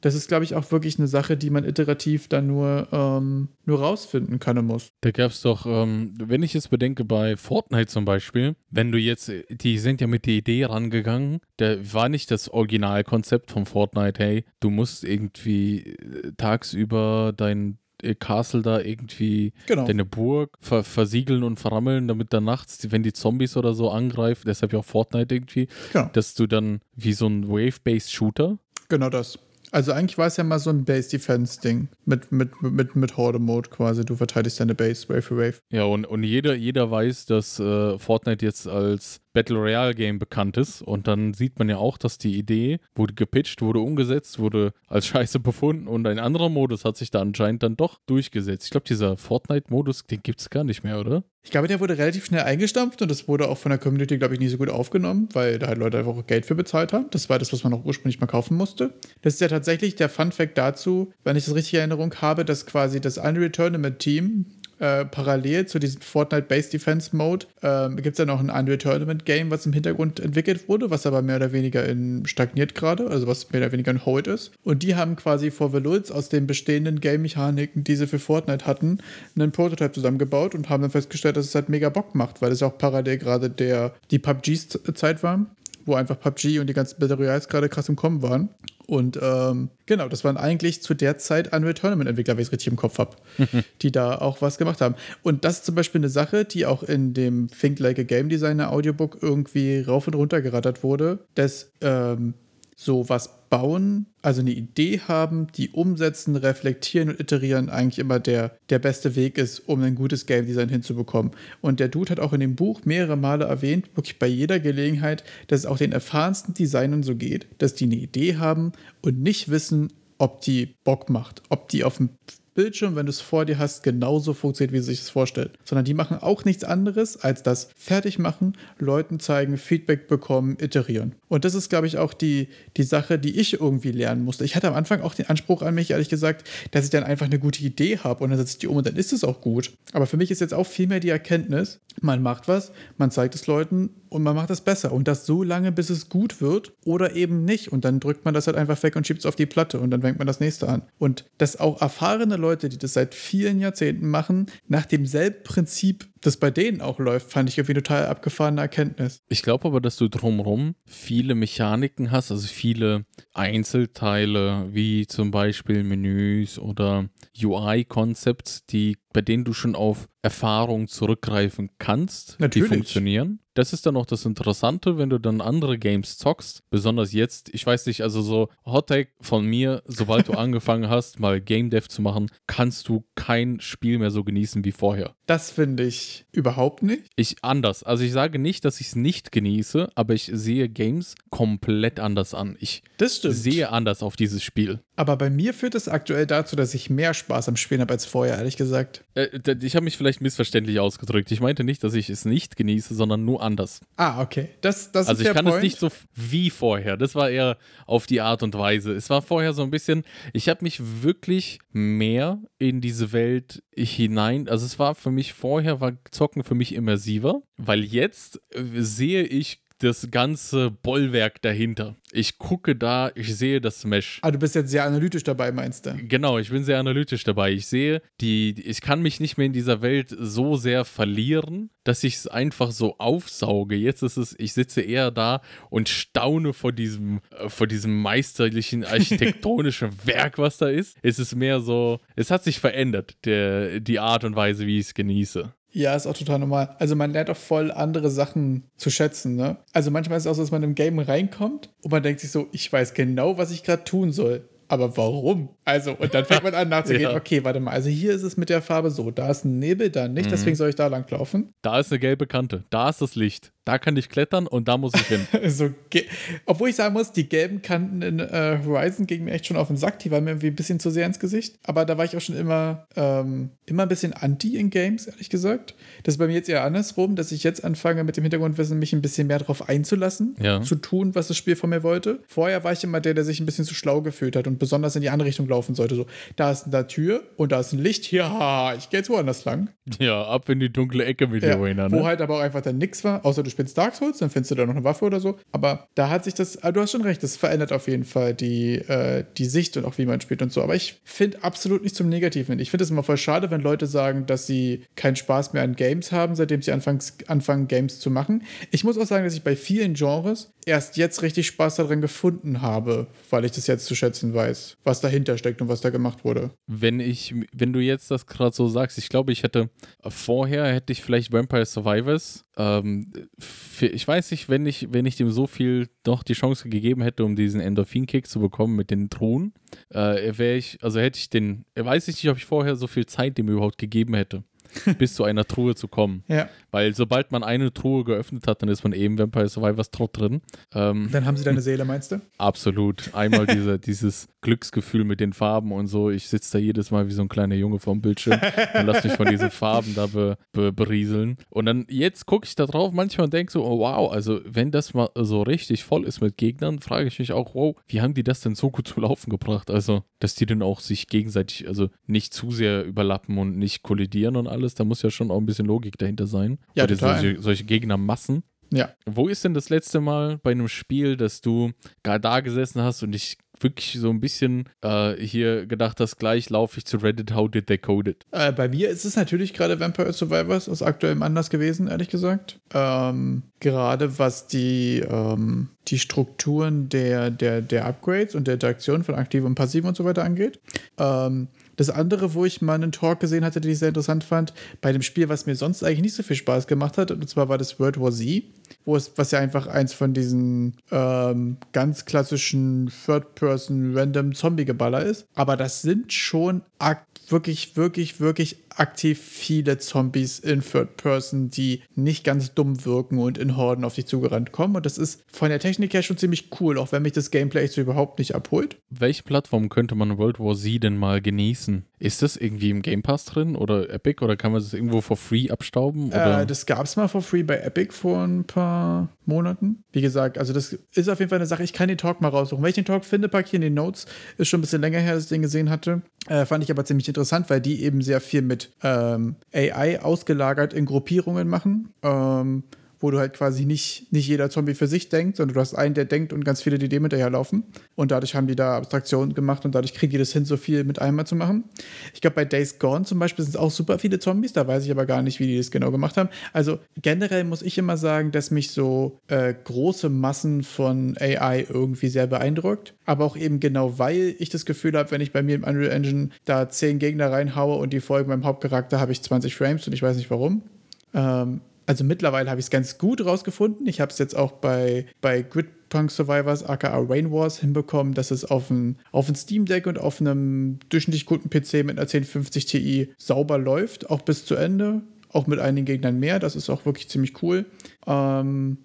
Das ist, glaube ich, auch wirklich eine Sache, die man iterativ dann nur, ähm, nur rausfinden können muss. Da gab es doch, ähm, wenn ich jetzt bedenke, bei Fortnite zum Beispiel, wenn du jetzt, die sind ja mit der Idee rangegangen, da war nicht das Originalkonzept von Fortnite, hey, du musst irgendwie äh, tagsüber dein äh, Castle da irgendwie genau. deine Burg ver versiegeln und verrammeln, damit dann nachts, wenn die Zombies oder so angreifen, deshalb ja auch Fortnite irgendwie, genau. dass du dann wie so ein Wave-Based Shooter. Genau das. Also eigentlich war es ja mal so ein Base-Defense-Ding mit, mit, mit, mit Horde-Mode quasi. Du verteidigst deine Base Wave für Wave. Ja, und, und jeder, jeder weiß, dass äh, Fortnite jetzt als Battle Royale Game bekannt ist. Und dann sieht man ja auch, dass die Idee wurde gepitcht, wurde umgesetzt, wurde als scheiße befunden und ein anderer Modus hat sich da anscheinend dann doch durchgesetzt. Ich glaube, dieser Fortnite-Modus, den gibt es gar nicht mehr, oder? Ich glaube, der wurde relativ schnell eingestampft und das wurde auch von der Community, glaube ich, nicht so gut aufgenommen, weil da halt Leute einfach Geld für bezahlt haben. Das war das, was man auch ursprünglich mal kaufen musste. Das ist ja tatsächlich der Fun-Fact dazu, wenn ich das richtig in Erinnerung habe, dass quasi das Unreal Tournament Team äh, parallel zu diesem Fortnite Base Defense Mode äh, gibt es ja noch ein Unreal Tournament Game, was im Hintergrund entwickelt wurde, was aber mehr oder weniger in stagniert gerade, also was mehr oder weniger ein Hold ist. Und die haben quasi vor Velulz aus den bestehenden Game-Mechaniken, die sie für Fortnite hatten, einen Prototype zusammengebaut und haben dann festgestellt, dass es halt mega Bock macht, weil es auch parallel gerade der die PUBG-Zeit war wo einfach PUBG und die ganzen Battle Royals gerade krass im Kommen waren. Und ähm, genau, das waren eigentlich zu der Zeit Unreal Tournament-Entwickler, wenn ich es richtig im Kopf habe, die da auch was gemacht haben. Und das ist zum Beispiel eine Sache, die auch in dem Think Like a Game Designer Audiobook irgendwie rauf und runter gerattert wurde, dass ähm, so was bauen, also eine Idee haben, die umsetzen, reflektieren und iterieren eigentlich immer der, der beste Weg ist, um ein gutes Game Design hinzubekommen. Und der Dude hat auch in dem Buch mehrere Male erwähnt, wirklich bei jeder Gelegenheit, dass es auch den erfahrensten Designern so geht, dass die eine Idee haben und nicht wissen, ob die Bock macht, ob die auf dem Bildschirm, wenn du es vor dir hast, genauso funktioniert, wie sie sich das vorstellt. Sondern die machen auch nichts anderes, als das fertig machen, Leuten zeigen, Feedback bekommen, iterieren. Und das ist, glaube ich, auch die, die Sache, die ich irgendwie lernen musste. Ich hatte am Anfang auch den Anspruch an mich, ehrlich gesagt, dass ich dann einfach eine gute Idee habe und dann setze ich die um und dann ist es auch gut. Aber für mich ist jetzt auch vielmehr die Erkenntnis, man macht was, man zeigt es Leuten und man macht es besser. Und das so lange, bis es gut wird oder eben nicht. Und dann drückt man das halt einfach weg und schiebt es auf die Platte und dann fängt man das nächste an. Und dass auch erfahrene Leute, die das seit vielen Jahrzehnten machen, nach demselben Prinzip das bei denen auch läuft, fand ich irgendwie total abgefahrene Erkenntnis. Ich glaube aber, dass du drumherum viele Mechaniken hast, also viele Einzelteile, wie zum Beispiel Menüs oder UI-Concepts, die bei denen du schon auf Erfahrung zurückgreifen kannst, Natürlich. die funktionieren. Das ist dann auch das Interessante, wenn du dann andere Games zockst. Besonders jetzt, ich weiß nicht, also so Hot Take von mir, sobald du angefangen hast, mal Game Dev zu machen, kannst du kein Spiel mehr so genießen wie vorher. Das finde ich überhaupt nicht. Ich anders. Also ich sage nicht, dass ich es nicht genieße, aber ich sehe Games komplett anders an. Ich sehe anders auf dieses Spiel. Aber bei mir führt es aktuell dazu, dass ich mehr Spaß am Spielen habe als vorher, ehrlich gesagt. Äh, ich habe mich vielleicht missverständlich ausgedrückt. Ich meinte nicht, dass ich es nicht genieße, sondern nur anders. Ah, okay. Das, das also ich kann Point. es nicht so wie vorher. Das war eher auf die Art und Weise. Es war vorher so ein bisschen, ich habe mich wirklich mehr in diese Welt hinein, also es war für mich vorher, war Zocken für mich immersiver, weil jetzt äh, sehe ich das ganze Bollwerk dahinter. Ich gucke da, ich sehe das Mesh. Ah, du bist jetzt sehr analytisch dabei, meinst du? Genau, ich bin sehr analytisch dabei. Ich sehe, die, ich kann mich nicht mehr in dieser Welt so sehr verlieren, dass ich es einfach so aufsauge. Jetzt ist es, ich sitze eher da und staune vor diesem, äh, vor diesem meisterlichen architektonischen Werk, was da ist. Es ist mehr so, es hat sich verändert, der, die Art und Weise, wie ich es genieße. Ja, ist auch total normal. Also man lernt auch voll andere Sachen zu schätzen, ne? Also manchmal ist es auch so, dass man im Game reinkommt und man denkt sich so, ich weiß genau, was ich gerade tun soll. Aber warum? Also, und dann fängt man an nachzugehen, ja. okay, warte mal, also hier ist es mit der Farbe so, da ist ein Nebel, da nicht, mhm. deswegen soll ich da lang laufen. Da ist eine gelbe Kante, da ist das Licht da kann ich klettern und da muss ich hin. so, obwohl ich sagen muss, die gelben Kanten in äh, Horizon gingen mir echt schon auf den Sack. Die waren mir irgendwie ein bisschen zu sehr ins Gesicht. Aber da war ich auch schon immer, ähm, immer ein bisschen anti in Games, ehrlich gesagt. Das ist bei mir jetzt eher andersrum, dass ich jetzt anfange, mit dem Hintergrundwissen mich ein bisschen mehr darauf einzulassen, ja. zu tun, was das Spiel von mir wollte. Vorher war ich immer der, der sich ein bisschen zu schlau gefühlt hat und besonders in die andere Richtung laufen sollte. So, da ist eine Tür und da ist ein Licht. Ja, ich gehe jetzt woanders lang. Ja, ab in die dunkle Ecke mit ja, Heroina, ne? Wo halt aber auch einfach dann nichts war, außer du spielst Dark Souls, dann findest du da noch eine Waffe oder so. Aber da hat sich das, ah, du hast schon recht, das verändert auf jeden Fall die, äh, die Sicht und auch wie man spielt und so. Aber ich finde absolut nicht zum Negativen. Ich finde es immer voll schade, wenn Leute sagen, dass sie keinen Spaß mehr an Games haben, seitdem sie anfangen, anfangen, Games zu machen. Ich muss auch sagen, dass ich bei vielen Genres erst jetzt richtig Spaß daran gefunden habe, weil ich das jetzt zu schätzen weiß, was dahinter steckt und was da gemacht wurde. Wenn ich, wenn du jetzt das gerade so sagst, ich glaube, ich hätte vorher hätte ich vielleicht Vampire Survivors ähm, für, ich weiß nicht, wenn ich, wenn ich dem so viel doch die Chance gegeben hätte, um diesen Endorphin-Kick zu bekommen mit den Truhen, äh, wäre ich, also hätte ich den, weiß ich nicht, ob ich vorher so viel Zeit dem überhaupt gegeben hätte. bis zu einer Truhe zu kommen. Ja. Weil sobald man eine Truhe geöffnet hat, dann ist man eben Vampire Survivors Trott drin. Ähm, dann haben sie deine Seele, meinst du? Absolut. Einmal diese, dieses Glücksgefühl mit den Farben und so. Ich sitze da jedes Mal wie so ein kleiner Junge vorm Bildschirm und lasse mich von diesen Farben da be, be, berieseln. Und dann jetzt gucke ich da drauf manchmal und denke so, oh, wow, also wenn das mal so richtig voll ist mit Gegnern, frage ich mich auch, wow, wie haben die das denn so gut zum Laufen gebracht? Also, dass die dann auch sich gegenseitig, also nicht zu sehr überlappen und nicht kollidieren und alles alles, da muss ja schon auch ein bisschen Logik dahinter sein. Ja, Oder solche, solche Gegnermassen. Ja. Wo ist denn das letzte Mal bei einem Spiel, dass du gar da gesessen hast und dich wirklich so ein bisschen äh, hier gedacht hast, gleich laufe ich zu Reddit, how did they code it? Äh, bei mir ist es natürlich gerade Vampire Survivors aus aktuellem Anlass gewesen, ehrlich gesagt. Ähm, gerade was die, ähm, die Strukturen der, der, der Upgrades und der Interaktion von aktiv und passiv und so weiter angeht. Ähm, das andere, wo ich mal einen Talk gesehen hatte, den ich sehr interessant fand, bei dem Spiel, was mir sonst eigentlich nicht so viel Spaß gemacht hat, und zwar war das World War Z, wo es, was ja einfach eins von diesen ähm, ganz klassischen Third-Person-Random Zombie-Geballer ist. Aber das sind schon wirklich, wirklich, wirklich aktiv viele Zombies in Third Person, die nicht ganz dumm wirken und in Horden auf dich zugerannt kommen. Und das ist von der Technik her schon ziemlich cool, auch wenn mich das Gameplay so überhaupt nicht abholt. Welche Plattform könnte man World War Z denn mal genießen? Ist das irgendwie im Game Pass drin oder Epic oder kann man das irgendwo for free abstauben? Äh, das gab es mal for free bei Epic vor ein paar Monaten. Wie gesagt, also das ist auf jeden Fall eine Sache. Ich kann den Talk mal raussuchen. Wenn ich den Talk finde, packe ich in den Notes. Ist schon ein bisschen länger her, dass ich den gesehen hatte. Äh, fand ich aber ziemlich interessant, weil die eben sehr viel mit ähm, AI ausgelagert in Gruppierungen machen. Ähm, wo du halt quasi nicht, nicht jeder Zombie für sich denkt, sondern du hast einen, der denkt und ganz viele, die dem hinterherlaufen. Und dadurch haben die da Abstraktionen gemacht und dadurch kriegen die das hin, so viel mit einmal zu machen. Ich glaube, bei Days Gone zum Beispiel sind es auch super viele Zombies, da weiß ich aber gar nicht, wie die das genau gemacht haben. Also generell muss ich immer sagen, dass mich so äh, große Massen von AI irgendwie sehr beeindruckt. Aber auch eben genau, weil ich das Gefühl habe, wenn ich bei mir im Unreal Engine da zehn Gegner reinhaue und die folgen meinem Hauptcharakter, habe ich 20 Frames und ich weiß nicht warum. Ähm, also mittlerweile habe ich es ganz gut rausgefunden. Ich habe es jetzt auch bei, bei Gridpunk Survivors aka Rain Wars hinbekommen, dass es auf ein, auf Steam Deck und auf einem durchschnittlich guten PC mit einer 1050 Ti sauber läuft, auch bis zu Ende. Auch mit einigen Gegnern mehr. Das ist auch wirklich ziemlich cool. Ähm,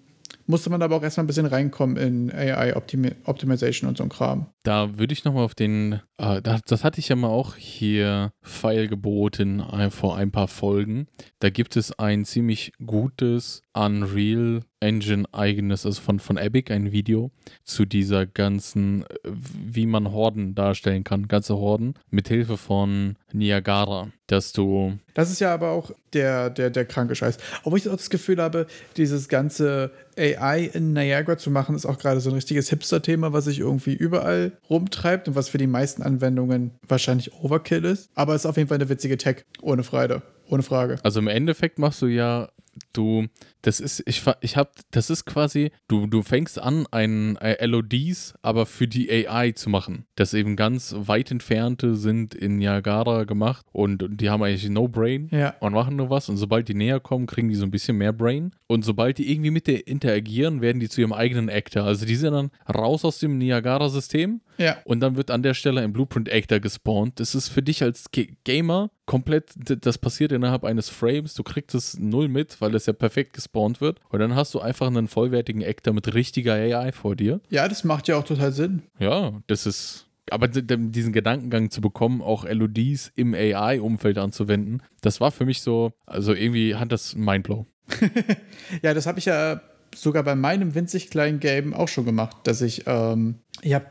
musste man aber auch erstmal ein bisschen reinkommen in AI Optimi Optimization und so ein Kram. Da würde ich nochmal auf den, äh, das, das, hatte ich ja mal auch hier Pfeil geboten äh, vor ein paar Folgen. Da gibt es ein ziemlich gutes Unreal Engine eigenes, also von, von Epic, ein Video zu dieser ganzen, wie man Horden darstellen kann, ganze Horden, mit Hilfe von Niagara, dass du. Das ist ja aber auch der, der, der kranke Scheiß. Obwohl ich auch das Gefühl habe, dieses ganze AI in Niagara zu machen, ist auch gerade so ein richtiges Hipster-Thema, was sich irgendwie überall rumtreibt und was für die meisten Anwendungen wahrscheinlich Overkill ist. Aber es ist auf jeden Fall eine witzige Tech, ohne Freude. Ohne Frage. Also im Endeffekt machst du ja du, das ist, ich, ich hab, das ist quasi, du, du fängst an, ein äh, LODs, aber für die AI zu machen. Das eben ganz weit entfernte sind in Niagara gemacht und die haben eigentlich no Brain ja. und machen nur was. Und sobald die näher kommen, kriegen die so ein bisschen mehr Brain. Und sobald die irgendwie mit der interagieren, werden die zu ihrem eigenen Actor. Also die sind dann raus aus dem Niagara-System ja. und dann wird an der Stelle ein Blueprint-Actor gespawnt. Das ist für dich als G Gamer komplett, das passiert innerhalb eines Frames. Du kriegst es null mit, weil das ja perfekt gespawnt wird. Und dann hast du einfach einen vollwertigen Actor mit richtiger AI vor dir. Ja, das macht ja auch total Sinn. Ja, das ist. Aber diesen Gedankengang zu bekommen, auch LODs im AI-Umfeld anzuwenden, das war für mich so, also irgendwie hat das Mindblow. ja, das habe ich ja sogar bei meinem winzig kleinen Game auch schon gemacht, dass ich, ähm, ich habe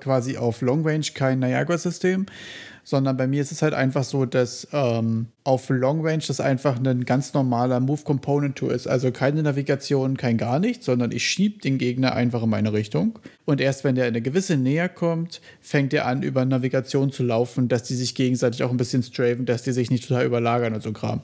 quasi auf Long Range kein Niagara-System, sondern bei mir ist es halt einfach so, dass ähm, auf Long Range das einfach ein ganz normaler Move Component Tool ist. Also keine Navigation, kein gar nichts, sondern ich schiebe den Gegner einfach in meine Richtung. Und erst wenn der in eine gewisse Nähe kommt, fängt er an, über Navigation zu laufen, dass die sich gegenseitig auch ein bisschen strafen, dass die sich nicht total überlagern und so Kram.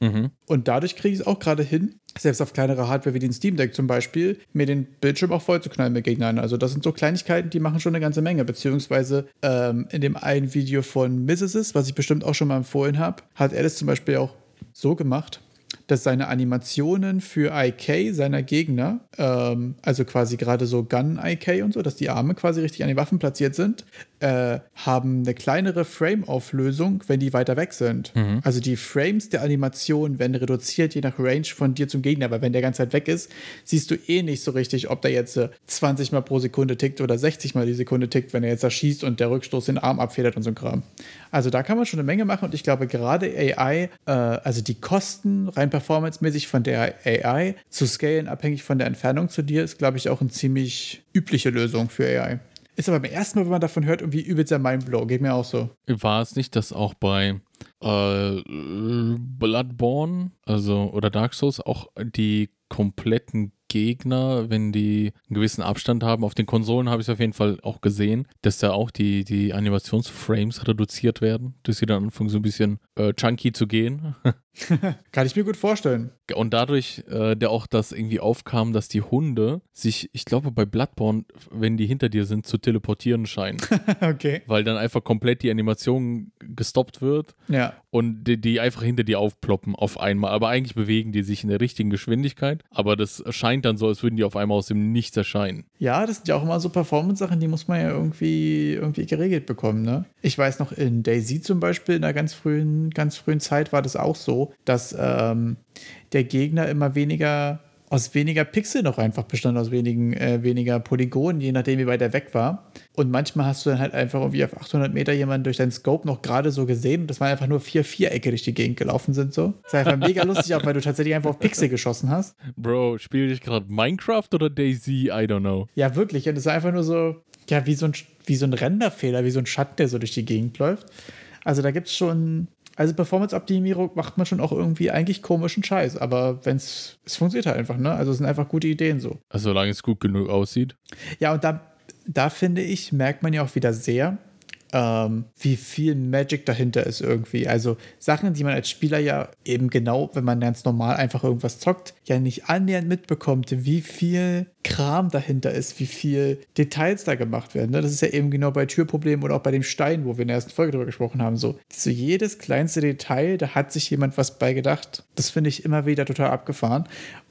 Mhm. Und dadurch kriege ich es auch gerade hin, selbst auf kleinere Hardware wie den Steam Deck zum Beispiel, mir den Bildschirm auch voll zu knallen mit Gegnern. Also das sind so Kleinigkeiten, die machen schon eine ganze Menge. Beziehungsweise ähm, in dem einen Video von Mrs., was ich bestimmt auch schon mal empfohlen habe, hat er das zum Beispiel auch so gemacht, dass seine Animationen für IK seiner Gegner, ähm, also quasi gerade so Gun-IK und so, dass die Arme quasi richtig an den Waffen platziert sind, äh, haben eine kleinere Frame-Auflösung, wenn die weiter weg sind. Mhm. Also die Frames der Animation werden reduziert, je nach Range von dir zum Gegner. Aber wenn der ganze Zeit weg ist, siehst du eh nicht so richtig, ob der jetzt äh, 20 Mal pro Sekunde tickt oder 60 Mal die Sekunde tickt, wenn er jetzt da schießt und der Rückstoß den Arm abfedert und so ein Kram. Also da kann man schon eine Menge machen und ich glaube gerade AI, äh, also die Kosten rein performancemäßig von der AI zu scalen, abhängig von der Entfernung zu dir, ist glaube ich auch eine ziemlich übliche Lösung für AI. Ist aber beim ersten Mal, wenn man davon hört, irgendwie übelst der Mindblow. Geht mir auch so. War es nicht, dass auch bei äh, Bloodborne, also oder Dark Souls, auch die kompletten Gegner, wenn die einen gewissen Abstand haben. Auf den Konsolen habe ich es auf jeden Fall auch gesehen, dass da auch die, die Animationsframes reduziert werden, dass sie dann anfangen, so ein bisschen äh, chunky zu gehen. Kann ich mir gut vorstellen. Und dadurch, äh, der auch das irgendwie aufkam, dass die Hunde sich, ich glaube, bei Bloodborne, wenn die hinter dir sind, zu teleportieren scheinen. okay. Weil dann einfach komplett die Animation gestoppt wird. Ja. Und die, die einfach hinter dir aufploppen auf einmal. Aber eigentlich bewegen die sich in der richtigen Geschwindigkeit. Aber das scheint dann so, als würden die auf einmal aus dem Nichts erscheinen. Ja, das sind ja auch immer so Performance-Sachen, die muss man ja irgendwie, irgendwie geregelt bekommen, ne? Ich weiß noch, in Daisy zum Beispiel, in einer ganz frühen, ganz frühen Zeit war das auch so, dass ähm, der Gegner immer weniger aus weniger Pixel noch einfach bestand, aus wenigen, äh, weniger Polygonen, je nachdem, wie weit er weg war. Und manchmal hast du dann halt einfach irgendwie auf 800 Meter jemanden durch deinen Scope noch gerade so gesehen. Das waren einfach nur vier Vierecke durch die Gegend gelaufen sind so. Das war einfach mega lustig, auch weil du tatsächlich einfach auf Pixel geschossen hast. Bro, spiele ich gerade Minecraft oder Daisy? I don't know. Ja, wirklich. Und es war einfach nur so, ja, wie so ein, wie so ein Renderfehler, wie so ein Schatten, der so durch die Gegend läuft. Also da gibt es schon also Performance-Optimierung macht man schon auch irgendwie eigentlich komischen Scheiß, aber wenn es, es funktioniert halt einfach, ne? Also es sind einfach gute Ideen so. Also solange es gut genug aussieht. Ja, und da, da finde ich, merkt man ja auch wieder sehr, ähm, wie viel Magic dahinter ist irgendwie. Also Sachen, die man als Spieler ja eben genau, wenn man ganz normal einfach irgendwas zockt, ja nicht annähernd mitbekommt, wie viel Kram dahinter ist, wie viel Details da gemacht werden. Ne? Das ist ja eben genau bei Türproblemen oder auch bei dem Stein, wo wir in der ersten Folge drüber gesprochen haben. So, so jedes kleinste Detail, da hat sich jemand was bei gedacht. Das finde ich immer wieder total abgefahren.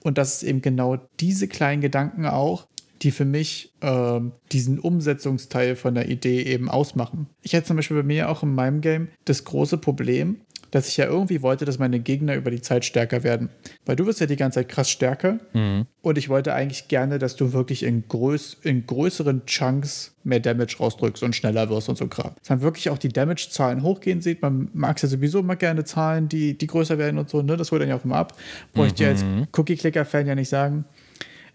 Und das ist eben genau diese kleinen Gedanken auch, die für mich äh, diesen Umsetzungsteil von der Idee eben ausmachen. Ich hatte zum Beispiel bei mir auch in meinem Game das große Problem, dass ich ja irgendwie wollte, dass meine Gegner über die Zeit stärker werden. Weil du wirst ja die ganze Zeit krass stärker. Mhm. Und ich wollte eigentlich gerne, dass du wirklich in, größ in größeren Chunks mehr Damage rausdrückst und schneller wirst und so Kram. Dass man wirklich auch die Damage-Zahlen hochgehen sieht. Man mag es ja sowieso immer gerne Zahlen, die, die größer werden und so. Ne? Das holt dann ja auch immer ab. Brauche ich dir als mhm. Cookie-Clicker-Fan ja nicht sagen.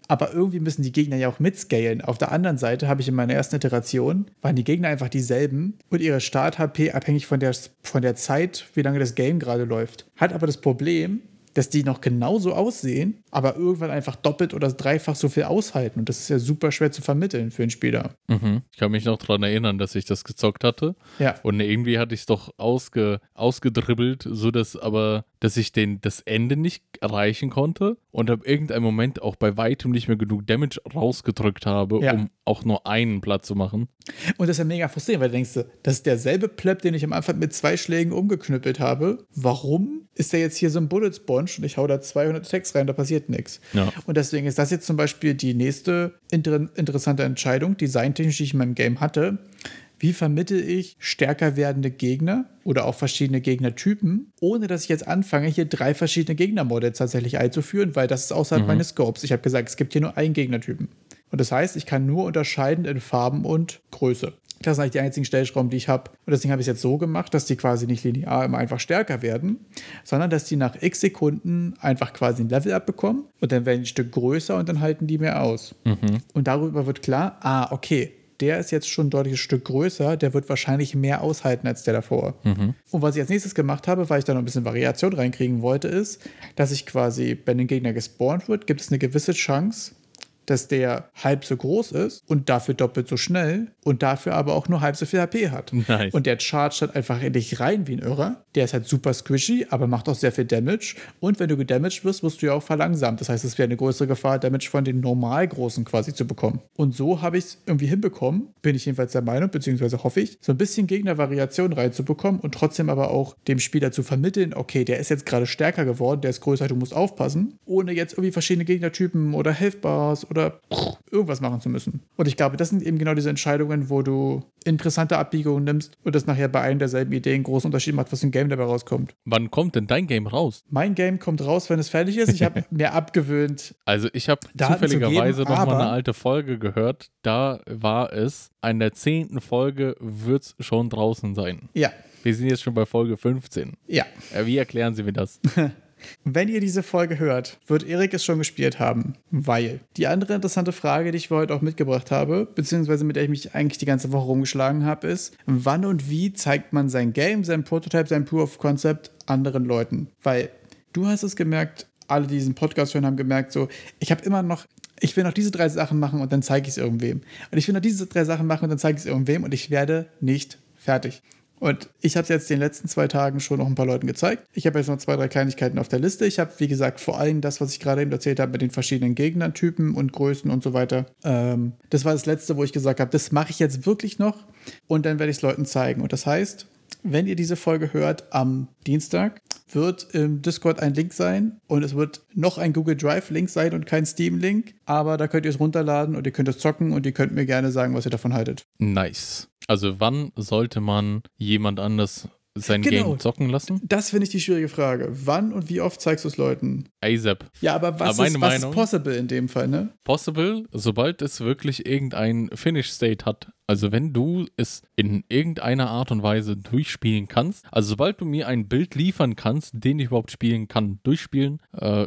Aber irgendwie müssen die Gegner ja auch mitscalen. Auf der anderen Seite habe ich in meiner ersten Iteration, waren die Gegner einfach dieselben und ihre Start-HP abhängig von der, von der Zeit, wie lange das Game gerade läuft. Hat aber das Problem, dass die noch genauso aussehen, aber irgendwann einfach doppelt oder dreifach so viel aushalten. Und das ist ja super schwer zu vermitteln für einen Spieler. Mhm. Ich kann mich noch daran erinnern, dass ich das gezockt hatte. Ja. Und irgendwie hatte ich es doch ausge, ausgedribbelt, sodass aber, dass ich den, das Ende nicht erreichen konnte und ab irgendeinem Moment auch bei weitem nicht mehr genug Damage rausgedrückt habe, Ja. um auch nur einen Platz zu machen. Und das ist ja mega frustrierend, weil du denkst, das ist derselbe Pleb, den ich am Anfang mit zwei Schlägen umgeknüppelt habe. Warum ist der jetzt hier so ein Bullet Sponge und ich hau da 200 Attacks rein, da passiert nichts. Ja. Und deswegen ist das jetzt zum Beispiel die nächste inter interessante Entscheidung, designtechnisch, die ich in meinem Game hatte. Wie vermittel ich stärker werdende Gegner oder auch verschiedene Gegnertypen, ohne dass ich jetzt anfange, hier drei verschiedene Gegnermodels tatsächlich einzuführen, weil das ist außerhalb meines Scopes. Ich habe gesagt, es gibt hier nur einen Gegnertypen. Und das heißt, ich kann nur unterscheiden in Farben und Größe. Das sind eigentlich die einzigen Stellschrauben, die ich habe. Und deswegen habe ich es jetzt so gemacht, dass die quasi nicht linear immer einfach stärker werden, sondern dass die nach x Sekunden einfach quasi ein Level abbekommen und dann werden die ein Stück größer und dann halten die mehr aus. Und darüber wird klar, ah, okay, der ist jetzt schon ein deutliches Stück größer, der wird wahrscheinlich mehr aushalten als der davor. Und was ich als nächstes gemacht habe, weil ich da noch ein bisschen Variation reinkriegen wollte, ist, dass ich quasi, wenn ein Gegner gespawnt wird, gibt es eine gewisse Chance, dass der halb so groß ist und dafür doppelt so schnell und dafür aber auch nur halb so viel HP hat. Nice. Und der chargt halt einfach in dich rein wie ein Irrer. Der ist halt super squishy, aber macht auch sehr viel Damage. Und wenn du gedamaged wirst, wirst du ja auch verlangsamt. Das heißt, es wäre eine größere Gefahr, Damage von den normal Großen quasi zu bekommen. Und so habe ich es irgendwie hinbekommen, bin ich jedenfalls der Meinung, beziehungsweise hoffe ich, so ein bisschen Gegnervariation reinzubekommen und trotzdem aber auch dem Spieler zu vermitteln, okay, der ist jetzt gerade stärker geworden, der ist größer, du musst aufpassen, ohne jetzt irgendwie verschiedene Gegnertypen oder Health-Bars oder irgendwas machen zu müssen. Und ich glaube, das sind eben genau diese Entscheidungen, wo du interessante Abbiegungen nimmst und das nachher bei einem derselben Idee einen großen Unterschied macht, was im Game dabei rauskommt. Wann kommt denn dein Game raus? Mein Game kommt raus, wenn es fertig ist. Ich habe mir abgewöhnt. Also ich habe zufälligerweise geben, noch mal aber- eine alte Folge gehört. Da war es, an der zehnten Folge wird es schon draußen sein. Ja, Wir sind jetzt schon bei Folge 15. ja. Äh, Wie erklären Sie mir das? Wenn ihr diese Folge hört, wird Erik es schon gespielt haben, weil die andere interessante Frage, die ich heute auch mitgebracht habe, beziehungsweise mit der ich mich eigentlich die ganze Woche rumgeschlagen habe, ist, wann und wie zeigt man sein Game, sein Prototype, sein Proof of Concept anderen Leuten? Weil du hast es gemerkt, alle, die diesen Podcast hören, haben gemerkt, so, ich habe immer noch, ich will noch diese drei Sachen machen und dann zeige ich es irgendwem. Und ich will noch diese drei Sachen machen und dann zeige ich es irgendwem und ich werde nicht fertig. Und ich habe es jetzt den letzten zwei Tagen schon noch ein paar Leuten gezeigt. Ich habe jetzt noch zwei, drei Kleinigkeiten auf der Liste. Ich habe, wie gesagt, vor allem das, was ich gerade eben erzählt habe, mit den verschiedenen Gegnertypen und Größen und so weiter. Ähm, das war das letzte, wo ich gesagt habe, das mache ich jetzt wirklich noch und dann werde ich es Leuten zeigen. Und das heißt, wenn ihr diese Folge hört am Dienstag, wird im Discord ein Link sein und es wird noch ein Google Drive-Link sein und kein Steam-Link. Aber da könnt ihr es runterladen und ihr könnt es zocken und ihr könnt mir gerne sagen, was ihr davon haltet. Nice. Also wann sollte man jemand anders sein Genau. Game zocken lassen? Das finde ich die schwierige Frage. Wann und wie oft zeigst du es Leuten? ASAP. Ja, aber was, Aber ist, was ist Meinung- possible in dem Fall, ne? Possible, sobald es wirklich irgendein Finish State hat. Also wenn du es in irgendeiner Art und Weise durchspielen kannst, also sobald du mir ein Bild liefern kannst, den ich überhaupt spielen kann, durchspielen, äh,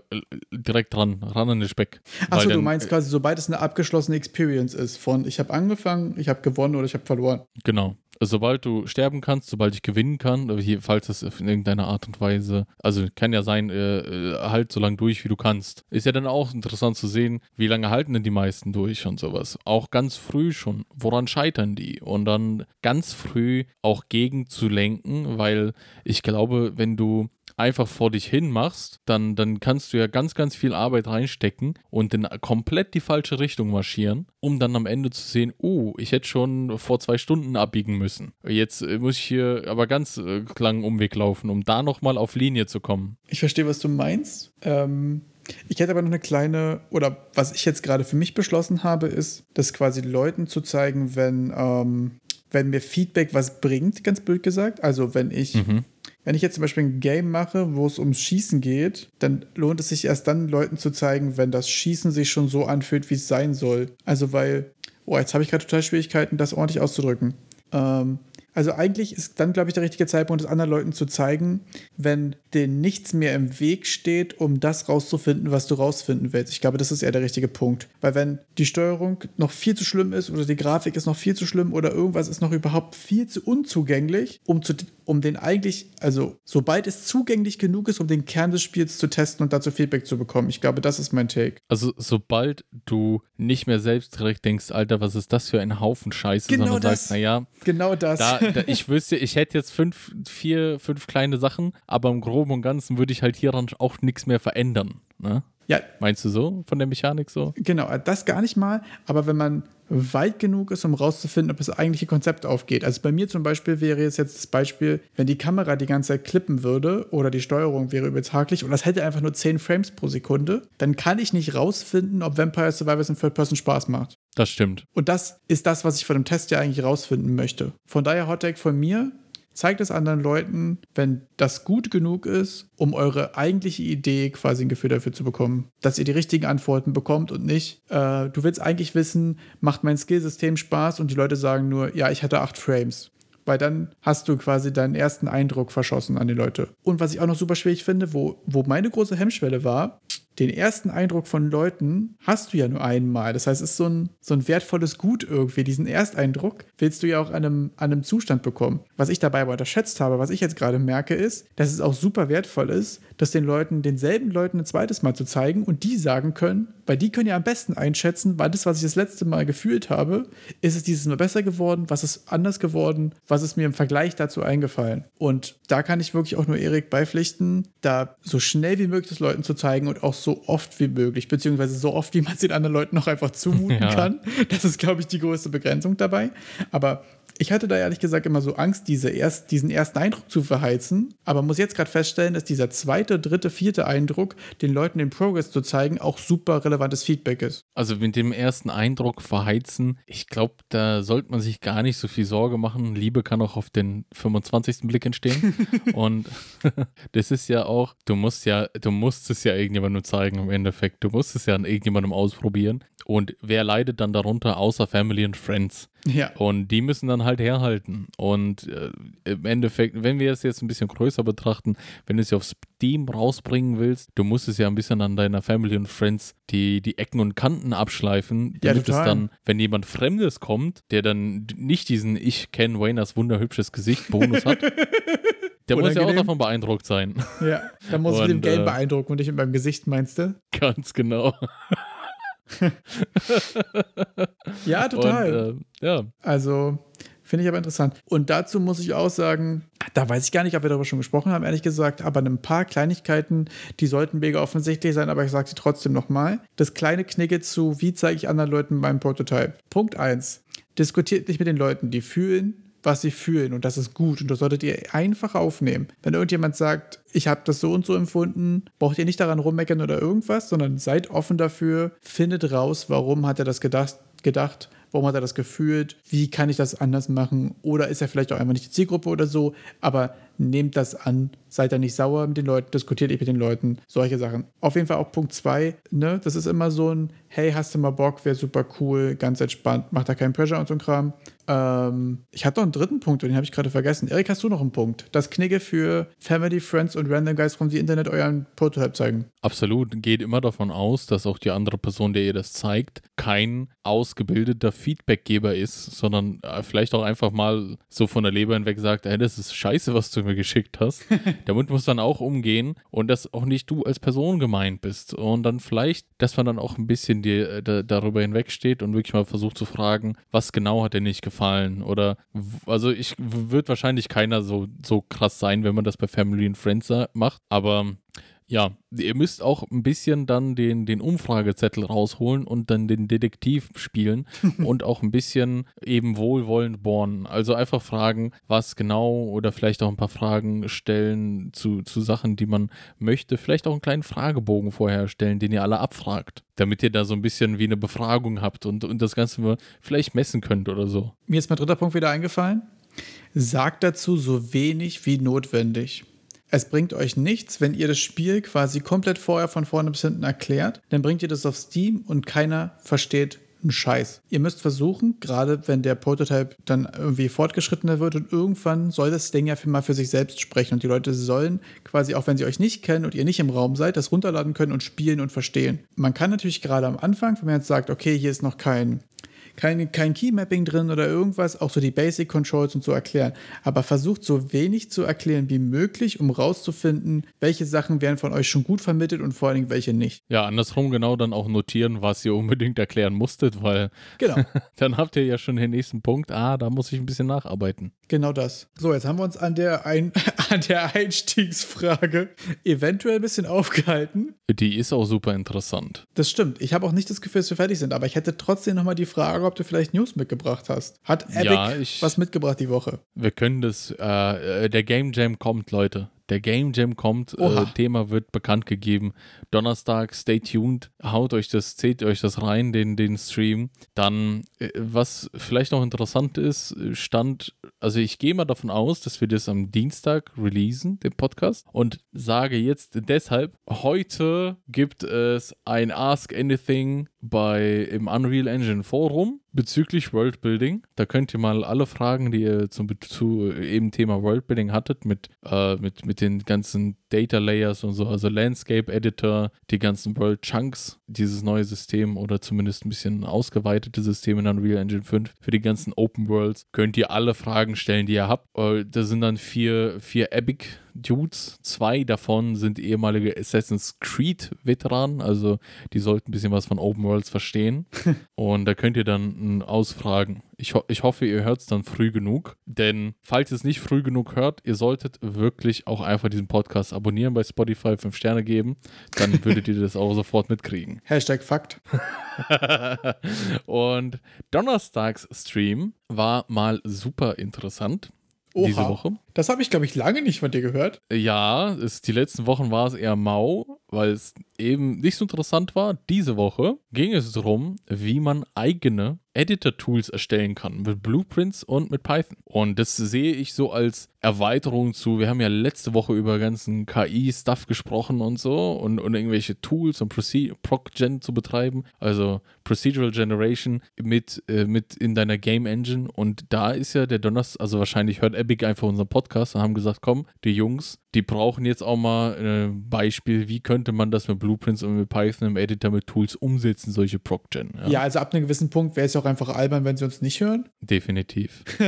direkt ran, ran an den Speck. Achso, du meinst quasi, sobald es eine abgeschlossene Experience ist, von ich habe angefangen, ich habe gewonnen oder ich habe verloren. Genau. Sobald du sterben kannst, sobald ich gewinnen kann, falls das in irgendeiner Art und Weise, also kann ja sein, äh, äh, halt so lange durch, wie du kannst. Ist ja dann auch interessant zu sehen, wie lange halten denn die meisten durch und sowas. Auch ganz früh schon, woran scheitern die? Und dann ganz früh auch gegen zu lenken, weil ich glaube, wenn du einfach vor dich hin machst, dann, dann kannst du ja ganz, ganz viel Arbeit reinstecken und in komplett die falsche Richtung marschieren, um dann am Ende zu sehen, oh, ich hätte schon vor zwei Stunden abbiegen müssen. Jetzt äh, muss ich hier aber ganz äh, langen Umweg laufen, um da nochmal auf Linie zu kommen. Ich verstehe, was du meinst. Ähm, ich hätte aber noch eine kleine, oder was ich jetzt gerade für mich beschlossen habe, ist, das quasi Leuten zu zeigen, wenn, ähm, wenn mir Feedback was bringt, ganz blöd gesagt. Also wenn ich, wenn ich jetzt zum Beispiel ein Game mache, wo es ums Schießen geht, dann lohnt es sich erst dann Leuten zu zeigen, wenn das Schießen sich schon so anfühlt, wie es sein soll. Also weil, oh, jetzt habe ich gerade total Schwierigkeiten, das ordentlich auszudrücken. Ähm, Also eigentlich ist dann, glaube ich, der richtige Zeitpunkt, es anderen Leuten zu zeigen, wenn denen nichts mehr im Weg steht, um das rauszufinden, was du rausfinden willst. Ich glaube, das ist eher der richtige Punkt. Weil wenn die Steuerung noch viel zu schlimm ist oder die Grafik ist noch viel zu schlimm oder irgendwas ist noch überhaupt viel zu unzugänglich, um, zu, um den eigentlich, also sobald es zugänglich genug ist, um den Kern des Spiels zu testen und dazu Feedback zu bekommen. Ich glaube, das ist mein Take. Also sobald du nicht mehr selbst direkt denkst, Alter, was ist das für ein Haufen Scheiße, Genau sondern das. sagst, naja, Genau das. da, da, ich wüsste, ich hätte jetzt fünf, vier, fünf kleine Sachen, aber im Groben und Ganzen würde ich halt hieran auch nichts mehr verändern. Ne? Ja, Meinst du so von der Mechanik so? Genau, das gar nicht mal, aber wenn man weit genug ist, um rauszufinden, ob das eigentliche Konzept aufgeht. Also bei mir zum Beispiel wäre jetzt jetzt das Beispiel, wenn die Kamera die ganze Zeit klippen würde oder die Steuerung wäre hakelig und das hätte einfach nur 10 Frames pro Sekunde, dann kann ich nicht rausfinden, ob Vampire Survivors in Third Person Spaß macht. Das stimmt. Und das ist das, was ich von dem Test ja eigentlich rausfinden möchte. Von daher Hot Take von mir, zeigt es anderen Leuten, wenn das gut genug ist, um eure eigentliche Idee quasi ein Gefühl dafür zu bekommen. Dass ihr die richtigen Antworten bekommt und nicht, äh, du willst eigentlich wissen, macht mein Skillsystem Spaß und die Leute sagen nur, ja, ich hatte acht Frames. Weil dann hast du quasi deinen ersten Eindruck verschossen an die Leute. Und was ich auch noch super schwierig finde, wo, wo meine große Hemmschwelle war, den ersten Eindruck von Leuten hast du ja nur einmal. Das heißt, es ist so ein, so ein wertvolles Gut irgendwie. Diesen Ersteindruck willst du ja auch an einem, an einem Zustand bekommen. Was ich dabei aber unterschätzt habe, was ich jetzt gerade merke, ist, dass es auch super wertvoll ist, das den Leuten, denselben Leuten ein zweites Mal zu zeigen und die sagen können, weil die können ja am besten einschätzen, weil das, was ich das letzte Mal gefühlt habe, ist es dieses Mal besser geworden, was ist anders geworden, was ist mir im Vergleich dazu eingefallen. Und da kann ich wirklich auch nur Erik beipflichten, da so schnell wie möglich das Leuten zu zeigen und auch so oft wie möglich, beziehungsweise so oft, wie man es den anderen Leuten noch einfach zumuten Ja. kann. Das ist, glaube ich, die größte Begrenzung dabei. Aber ich hatte da ehrlich gesagt immer so Angst, diese erst, diesen ersten Eindruck zu verheizen, aber muss jetzt gerade feststellen, dass dieser zweite, dritte, vierte Eindruck, den Leuten den Progress zu zeigen, auch super relevantes Feedback ist. Also mit dem ersten Eindruck verheizen, ich glaube, da sollte man sich gar nicht so viel Sorge machen. Liebe kann auch auf den 25. Blick entstehen. Und das ist ja auch, du musst ja, du musst es ja irgendjemandem zeigen im Endeffekt. Du musst es ja an irgendjemandem ausprobieren. Und wer leidet dann darunter, außer Family und Friends? Ja. Und die müssen dann halt herhalten. Und äh, im Endeffekt, wenn wir es jetzt ein bisschen größer betrachten, wenn du es ja auf Steam rausbringen willst, du musst es ja ein bisschen an deiner Family und Friends die, die Ecken und Kanten abschleifen, Ja, damit es total. dann, wenn jemand Fremdes kommt, der dann nicht diesen Ich kenne Wayners wunderhübsches Gesicht Bonus hat, der muss ja auch Unangenehm. davon beeindruckt sein. Ja, da muss ich mit dem äh, beeindrucken und nicht mit meinem Gesicht, meinst du? Ganz genau. Ja, total. Und, äh, ja, Also finde ich aber interessant. Und dazu muss ich auch sagen, da weiß ich gar nicht, ob wir darüber schon gesprochen haben, ehrlich gesagt, aber ein paar Kleinigkeiten, die sollten mega offensichtlich sein, aber ich sage sie trotzdem nochmal. Das kleine Knicke zu, wie zeige ich anderen Leuten meinen Prototype? Punkt 1. Diskutiert nicht mit den Leuten, die fühlen, was sie fühlen und das ist gut und das solltet ihr einfach aufnehmen. Wenn irgendjemand sagt, ich habe das so und so empfunden, braucht ihr nicht daran rummeckern oder irgendwas, sondern seid offen dafür, findet raus, warum hat er das gedacht, gedacht warum hat er das gefühlt, wie kann ich das anders machen oder ist er vielleicht auch einfach nicht die Zielgruppe oder so, aber nehmt das an, seid da nicht sauer mit den Leuten, diskutiert nicht mit den Leuten, solche Sachen. Auf jeden Fall auch Punkt 2, ne, das ist immer so ein, hey, hast du mal Bock, wäre super cool, ganz entspannt, macht da keinen Pressure und so ein Kram. Ähm, ich hatte noch einen dritten Punkt und den habe ich gerade vergessen. Erik, hast du noch einen Punkt? Das Knigge für Family, Friends und Random Guys vom The Internet euren Prototype zeigen. Absolut. Geht immer davon aus, dass auch die andere Person, der ihr das zeigt, kein ausgebildeter Feedbackgeber ist, sondern äh, vielleicht auch einfach mal so von der Leber hinweg sagt, ey, das ist scheiße, was du mir geschickt hast. Damit muss dann auch umgehen und dass auch nicht du als Person gemeint bist. Und dann vielleicht, dass man dann auch ein bisschen die, äh, da, darüber hinwegsteht und wirklich mal versucht zu fragen, was genau hat dir nicht gefallen? Oder, also ich wird wahrscheinlich keiner so, so krass sein, wenn man das bei Family and Friends macht, aber ja, ihr müsst auch ein bisschen dann den, den Umfragezettel rausholen und dann den Detektiv spielen und auch ein bisschen eben wohlwollend bohren. Also einfach fragen, was genau oder vielleicht auch ein paar Fragen stellen zu, zu Sachen, die man möchte. Vielleicht auch einen kleinen Fragebogen vorher stellen, den ihr alle abfragt, damit ihr da so ein bisschen wie eine Befragung habt und, und das Ganze mal vielleicht messen könnt oder so. Mir ist mein dritter Punkt wieder eingefallen. Sagt dazu so wenig wie notwendig. Es bringt euch nichts, wenn ihr das Spiel quasi komplett vorher von vorne bis hinten erklärt. Dann bringt ihr das auf Steam und keiner versteht, ein Scheiß. Ihr müsst versuchen, gerade wenn der Prototype dann irgendwie fortgeschrittener wird und irgendwann soll das Ding ja für mal für sich selbst sprechen und die Leute sollen quasi, auch wenn sie euch nicht kennen und ihr nicht im Raum seid, das runterladen können und spielen und verstehen. Man kann natürlich gerade am Anfang, wenn man jetzt sagt, okay, hier ist noch kein kein, kein Key-Mapping drin oder irgendwas, auch so die Basic Controls und so erklären. Aber versucht so wenig zu erklären wie möglich, um rauszufinden, welche Sachen werden von euch schon gut vermittelt und vor allen Dingen welche nicht. Ja, andersrum genau dann auch notieren, was ihr unbedingt erklären musstet, weil genau. dann habt ihr ja schon den nächsten Punkt. Ah, da muss ich ein bisschen nacharbeiten. Genau das. So, jetzt haben wir uns an der, ein an der Einstiegsfrage eventuell ein bisschen aufgehalten. Die ist auch super interessant. Das stimmt. Ich habe auch nicht das Gefühl, dass wir fertig sind, aber ich hätte trotzdem nochmal die Frage, ob du vielleicht News mitgebracht hast. Hat Epic Ja, ich- was mitgebracht die Woche? Wir können das, äh, äh, der Game Jam kommt, Leute. Der Game Jam kommt, äh. Thema wird bekannt gegeben. Donnerstag, stay tuned, haut euch das, zählt euch das rein, den, den Stream. Dann, äh, was vielleicht noch interessant ist, stand, also ich gehe mal davon aus, dass wir das am Dienstag releasen, den Podcast, und sage jetzt deshalb, heute gibt es ein Ask Anything bei im Unreal Engine Forum bezüglich Worldbuilding. Da könnt ihr mal alle Fragen, die ihr zum zu eben Thema Worldbuilding hattet, mit, äh, mit, mit den ganzen Data Layers und so, also Landscape Editor, die ganzen World Chunks, dieses neue System oder zumindest ein bisschen ausgeweitete System in Unreal Engine 5 für die ganzen Open Worlds, könnt ihr alle Fragen stellen, die ihr habt. Äh, Da sind dann vier, vier Epic Dudes. Zwei davon sind ehemalige Assassin's Creed Veteranen, also die sollten ein bisschen was von Open Worlds verstehen. Und da könnt ihr dann mm, ausfragen. Ich, ho ich hoffe, ihr hört es dann früh genug, denn falls ihr es nicht früh genug hört, ihr solltet wirklich auch einfach diesen Podcast abonnieren bei Spotify, 5 Sterne geben, dann würdet ihr das auch sofort mitkriegen. Hashtag Fakt. Und Donnerstags Stream war mal super interessant diese Oha. Woche. Das habe ich, glaube ich, lange nicht von dir gehört. Ja, es, die letzten Wochen war es eher mau, weil es eben nicht so interessant war. Diese Woche ging es darum, wie man eigene Editor-Tools erstellen kann mit Blueprints und mit Python. Und das sehe ich so als Erweiterung zu. Wir haben ja letzte Woche über ganzen KI-Stuff gesprochen und so und, und irgendwelche Tools und Proce- Proc-Gen zu betreiben, also Procedural Generation mit, äh, mit in deiner Game Engine. Und da ist ja der Donnerstag, also wahrscheinlich hört Epic einfach unseren Podcast und haben gesagt, komm, die Jungs, die brauchen jetzt auch mal ein Beispiel, wie könnte man das mit Blueprints und mit Python im Editor mit Tools umsetzen, solche Proc-Gen. Ja. also ab einem gewissen Punkt wäre es auch einfach albern, wenn sie uns nicht hören. Definitiv.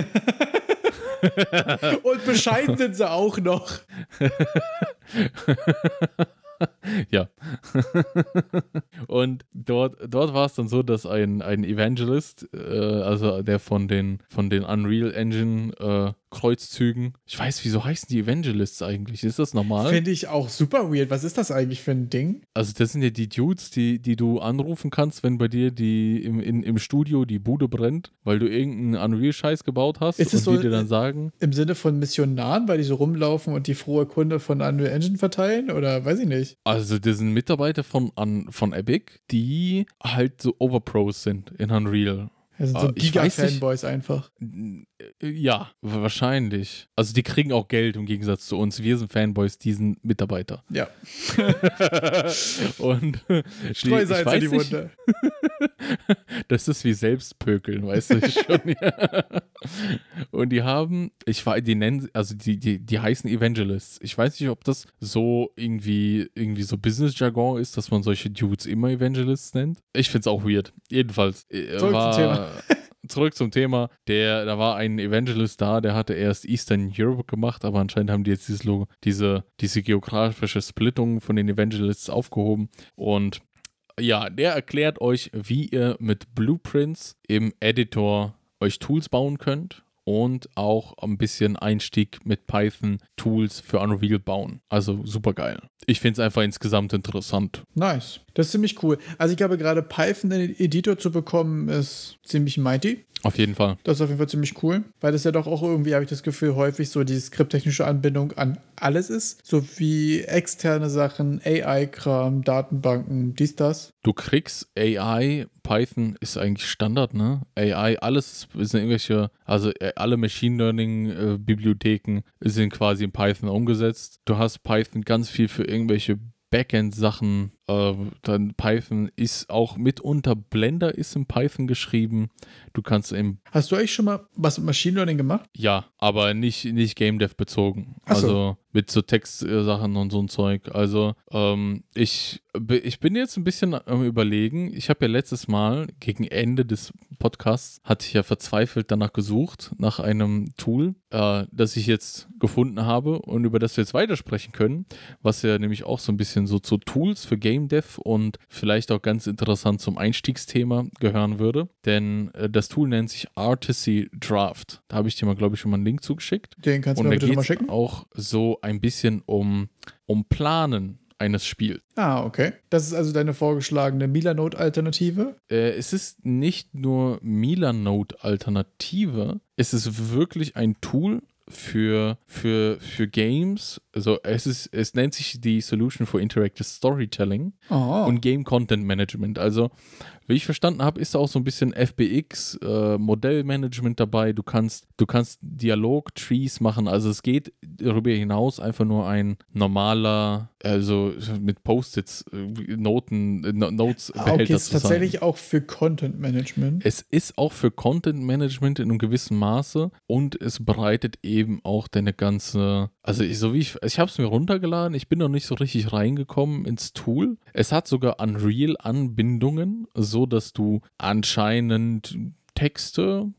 Und bescheiden sind sie auch noch. ja. und dort, dort war es dann so, dass ein, ein Evangelist, äh, also der von den, von den Unreal Engine äh, Kreuzzügen, ich weiß, wieso heißen die Evangelists eigentlich? Ist das normal? Finde ich auch super weird. Was ist das eigentlich für ein Ding? Also das sind ja die Dudes, die, die du anrufen kannst, wenn bei dir die im, in, im Studio die Bude brennt, weil du irgendeinen Unreal-Scheiß gebaut hast Ist und die so- dir dann sagen, Im Sinne von Missionaren, weil die so rumlaufen und die frohe Kunde von Unreal Engine verteilen? Oder weiß ich nicht. Also das sind Mitarbeiter von, an, von Epic, die halt so Overpros sind in Unreal. Das sind Ah, so nicht. Giga-Fanboys einfach. Äh, Ja, wahrscheinlich. Also die kriegen auch Geld im Gegensatz zu uns. Wir sind Fanboys, die sind Mitarbeiter. Ja. Und die, Streusalz weiß in die Wunde. Das ist wie Selbstpökeln, weißt du schon. Ja. Und die haben, ich weiß, die nennen, also die, die, die heißen Evangelists. Ich weiß nicht, ob das so irgendwie, irgendwie so Business-Jargon ist, dass man solche Dudes immer Evangelists nennt. Ich find's auch weird. Jedenfalls. äh, Zurück zum war, Thema. Zurück zum Thema. Der, da war ein Evangelist da, der hatte erst Eastern Europe gemacht, aber anscheinend haben die jetzt dieses Logo, diese, diese geografische Splittung von den Evangelists aufgehoben. Und ja, der erklärt euch, wie ihr mit Blueprints im Editor euch Tools bauen könnt und auch ein bisschen Einstieg mit Python Tools für Unreal bauen. Also super geil. Ich finde es einfach insgesamt interessant. Nice. Das ist ziemlich cool. Also ich glaube, gerade Python in den Editor zu bekommen, ist ziemlich mighty. Auf jeden Fall. Das ist auf jeden Fall ziemlich cool, weil das ja doch auch irgendwie, habe ich das Gefühl, häufig so die skripttechnische Anbindung an alles ist. So wie externe Sachen, AI-Kram, Datenbanken, dies, das. Du kriegst AI, Python ist eigentlich Standard, ne? AI, alles sind irgendwelche, also äh, alle Machine Learning äh, sind quasi in Python umgesetzt. Du hast Python ganz viel für irgendwelche Backend-Sachen, Äh, dann Python ist auch mitunter Blender ist in Python geschrieben. Du kannst im. Hast du eigentlich schon mal was mit Machine Learning gemacht? Ja, aber nicht, nicht Game Dev bezogen. Ach so. Also mit so Textsachen und so ein Zeug. Also ähm, ich, ich bin jetzt ein bisschen am überlegen. Ich habe ja letztes Mal gegen Ende des Podcasts hatte ich ja verzweifelt danach gesucht nach einem Tool, äh, das ich jetzt gefunden habe und über das wir jetzt weitersprechen können, was ja nämlich auch so ein bisschen so zu Tools für Game Dev und vielleicht auch ganz interessant zum Einstiegsthema gehören würde. Denn äh, das Tool nennt sich Artisy Draft. Da habe ich dir mal, glaube ich, schon mal einen Link zugeschickt. Den kannst du Und mir da bitte nochmal schicken. auch so ein bisschen um, um Planen eines Spiels. Ah, okay. Das ist also deine vorgeschlagene Milanote-Alternative. Äh, es ist nicht nur Milanote-Alternative, es ist wirklich ein Tool für, für, für Games. Also es ist, es nennt sich die Solution for Interactive Storytelling Oh. und Game Content Management. Also, wie ich verstanden habe, ist da auch so ein bisschen FBX, äh, Modellmanagement dabei. Du kannst, du kannst Dialog-Trees machen. Also es geht darüber hinaus einfach nur ein normaler, also mit Post-its, äh, Noten, äh, No- Notes Ah, okay, ist tatsächlich auch für Content Management. Es ist auch für Content Management in einem gewissen Maße und es bereitet eben auch deine ganze, also ich, so wie ich, ich habe es mir runtergeladen, ich bin noch nicht so richtig reingekommen ins Tool. Es hat sogar Unreal-Anbindungen, so dass du anscheinend Texte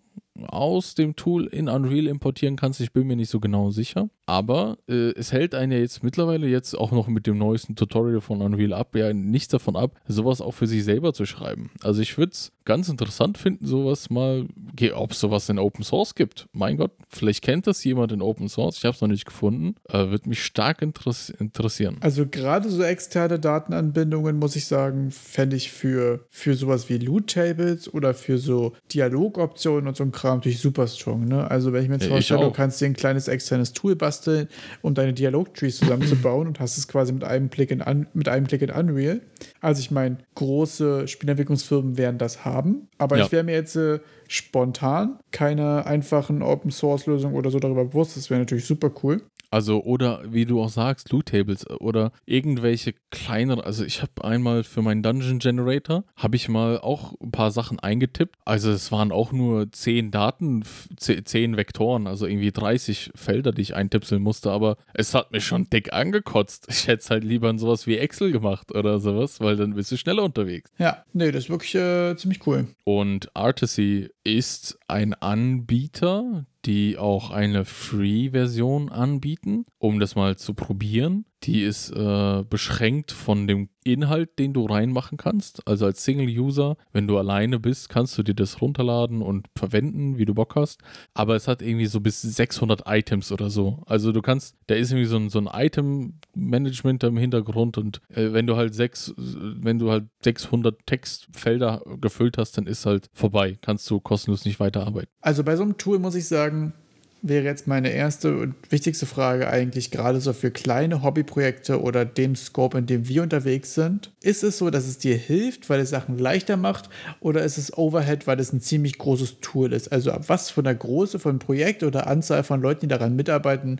aus dem Tool in Unreal importieren kannst. Ich bin mir nicht so genau sicher. Aber äh, es hält einen ja jetzt mittlerweile jetzt auch noch mit dem neuesten Tutorial von Unreal ab, ja nichts davon ab, sowas auch für sich selber zu schreiben. Also ich würde es ganz interessant finden, sowas mal, ob es sowas in Open Source gibt. Mein Gott, vielleicht kennt das jemand in Open Source. Ich habe es noch nicht gefunden. Äh, Würde mich stark interess interessieren. Also gerade so externe Datenanbindungen, muss ich sagen, fände ich für, für sowas wie Loot-Tables oder für so Dialogoptionen und so ein Kram natürlich super strong. Ne? Also wenn ich mir jetzt vorstelle, du kannst dir ein kleines externes Tool basteln, um deine Dialog-Trees zusammenzubauen und hast es quasi mit einem Klick in, Un mit einem Klick in Unreal. Also ich meine, große Spielentwicklungsfirmen werden das haben, aber Ja. ich wäre mir jetzt äh, spontan keine einfachen Open-Source-Lösung oder so darüber bewusst. Das wäre natürlich super cool. Also, oder wie du auch sagst, Loot Tables oder irgendwelche kleinere. Also, ich habe einmal für meinen Dungeon Generator, habe ich mal auch ein paar Sachen eingetippt. Also, es waren auch nur 10 Daten, f- ze- 10 Vektoren, also irgendwie 30 Felder, die ich eintipseln musste. Aber es hat mich schon dick angekotzt. Ich hätte es halt lieber in sowas wie Excel gemacht oder sowas, weil dann bist du schneller unterwegs. Ja, nee, das ist wirklich äh, ziemlich cool. Und Artisy ist ein Anbieter, die auch eine Free-Version anbieten, um das mal zu probieren. Die ist äh, beschränkt von dem Inhalt, den du reinmachen kannst. Also als Single-User, wenn du alleine bist, kannst du dir das runterladen und verwenden, wie du Bock hast. Aber es hat irgendwie so bis 600 Items oder so. Also du kannst, da ist irgendwie so ein, so ein Item-Management im Hintergrund und äh, wenn du halt sechs, wenn du halt 600 Textfelder gefüllt hast, dann ist halt vorbei. Kannst du kostenlos nicht weiterarbeiten. Also bei so einem Tool muss ich sagen, wäre jetzt meine erste und wichtigste Frage eigentlich gerade so für kleine Hobbyprojekte oder dem Scope, in dem wir unterwegs sind. Ist es so, dass es dir hilft, weil es Sachen leichter macht oder ist es Overhead, weil es ein ziemlich großes Tool ist? Also ab was von der Größe von Projekt oder Anzahl von Leuten, die daran mitarbeiten,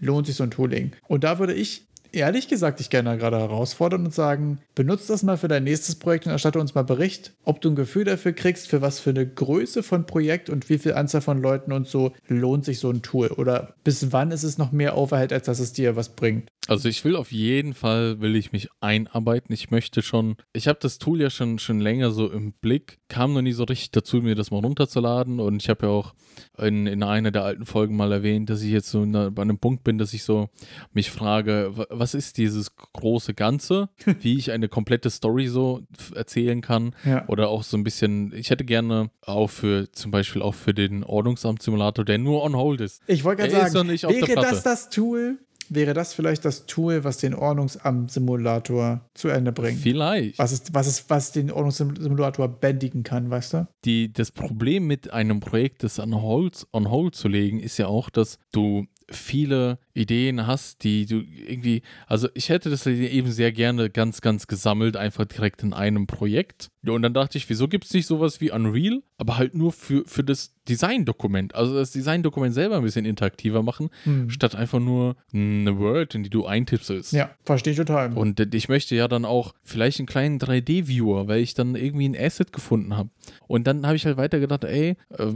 lohnt sich so ein Tooling? Und da würde ich ehrlich gesagt dich gerne gerade herausfordern und sagen, benutzt das mal für dein nächstes Projekt und erstatte uns mal Bericht, ob du ein Gefühl dafür kriegst, für was für eine Größe von Projekt und wie viel Anzahl von Leuten und so lohnt sich so ein Tool oder bis wann ist es noch mehr Overhead, als dass es dir was bringt. Also ich will auf jeden Fall, will ich mich einarbeiten. Ich möchte schon, ich habe das Tool ja schon, schon länger so im Blick, kam noch nie so richtig dazu, mir das mal runterzuladen und ich habe ja auch in, in einer der alten Folgen mal erwähnt, dass ich jetzt so bei einem Punkt bin, dass ich so mich frage, was ist dieses große Ganze, wie ich eine komplette Story so erzählen kann Ja. oder auch so ein bisschen, ich hätte gerne auch für, zum Beispiel auch für den Ordnungsamtssimulator, der nur on hold ist. Ich wollte Er gerade sagen, wäre das das Tool? Wäre das vielleicht das Tool, was den Ordnungsamt-Simulator zu Ende bringt? Vielleicht. Was ist, was ist, was den Ordnungssimulator bändigen kann, weißt du? die, das Problem mit einem Projekt, das on hold, on hold zu legen, ist ja auch, dass du viele Ideen hast, die du irgendwie, also ich hätte das eben sehr gerne ganz, ganz gesammelt, einfach direkt in einem Projekt. Ja, Und dann dachte ich, wieso gibt es nicht sowas wie Unreal? aber halt nur für, für das Designdokument. Also das Designdokument selber ein bisschen interaktiver machen, Hm. statt einfach nur eine Word, in die du eintippst. Ja, verstehe ich total. Und ich möchte ja dann auch vielleicht einen kleinen 3D-Viewer, weil ich dann irgendwie ein Asset gefunden habe. Und dann habe ich halt weiter gedacht, ey, äh,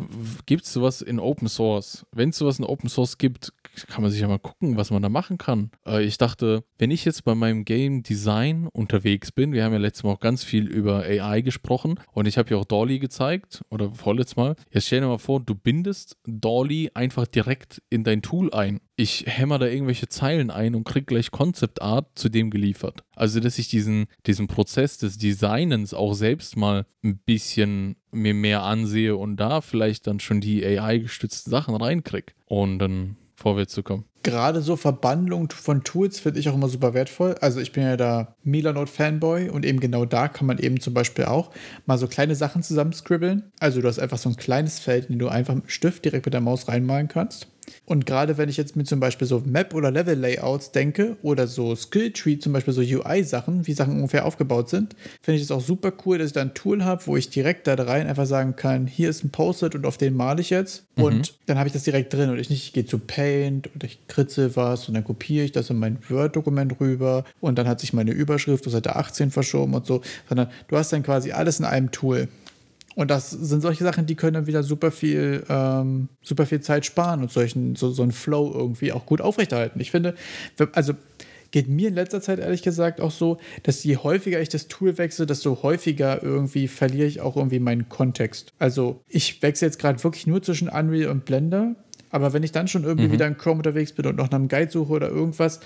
gibt es sowas in Open Source? Wenn es sowas in Open Source gibt, kann man sich ja mal gucken, was man da machen kann. Äh, ich dachte, wenn ich jetzt bei meinem Game Design unterwegs bin, wir haben ja letztes Mal auch ganz viel über AI gesprochen und ich habe ja auch Dolly gezeigt oder vorletztes Mal. Jetzt stell dir mal vor, du bindest Dolly einfach direkt in dein Tool ein. Ich hämmer da irgendwelche Zeilen ein und krieg gleich Concept Art zu dem geliefert. Also, dass ich diesen, diesen Prozess des Designens auch selbst mal ein bisschen mir mehr ansehe und da vielleicht dann schon die AI-gestützten Sachen reinkrieg. Und dann vorwärts zu kommen. Gerade so Verbandlung von Tools finde ich auch immer super wertvoll. Also ich bin ja da Milanode-Fanboy und eben genau da kann man eben zum Beispiel auch mal so kleine Sachen zusammenscribbeln. Also du hast einfach so ein kleines Feld, in dem du einfach mit dem Stift direkt mit der Maus reinmalen kannst. Und gerade wenn ich jetzt mit zum Beispiel so Map- oder Level-Layouts denke oder so Skill-Tree, zum Beispiel so UI-Sachen, wie Sachen ungefähr aufgebaut sind, finde ich es auch super cool, dass ich da ein Tool habe, wo ich direkt da rein einfach sagen kann, hier ist ein Post-it und auf den male ich jetzt. Und dann habe ich das direkt drin und ich nicht, ich gehe zu Paint oder ich kritze was und dann kopiere ich das in mein Word-Dokument rüber und dann hat sich meine Überschrift auf Seite 18 verschoben und so, sondern du hast dann quasi alles in einem Tool. Und das sind solche Sachen, die können dann wieder super viel, ähm, super viel Zeit sparen und solchen, so, so einen Flow irgendwie auch gut aufrechterhalten. Ich finde, also geht mir in letzter Zeit ehrlich gesagt auch so, dass je häufiger ich das Tool wechsle, desto häufiger irgendwie verliere ich auch irgendwie meinen Kontext. Also ich wechsle jetzt gerade wirklich nur zwischen Unreal und Blender. Aber wenn ich dann schon irgendwie wieder in Chrome unterwegs bin und noch nach einem Guide suche oder irgendwas,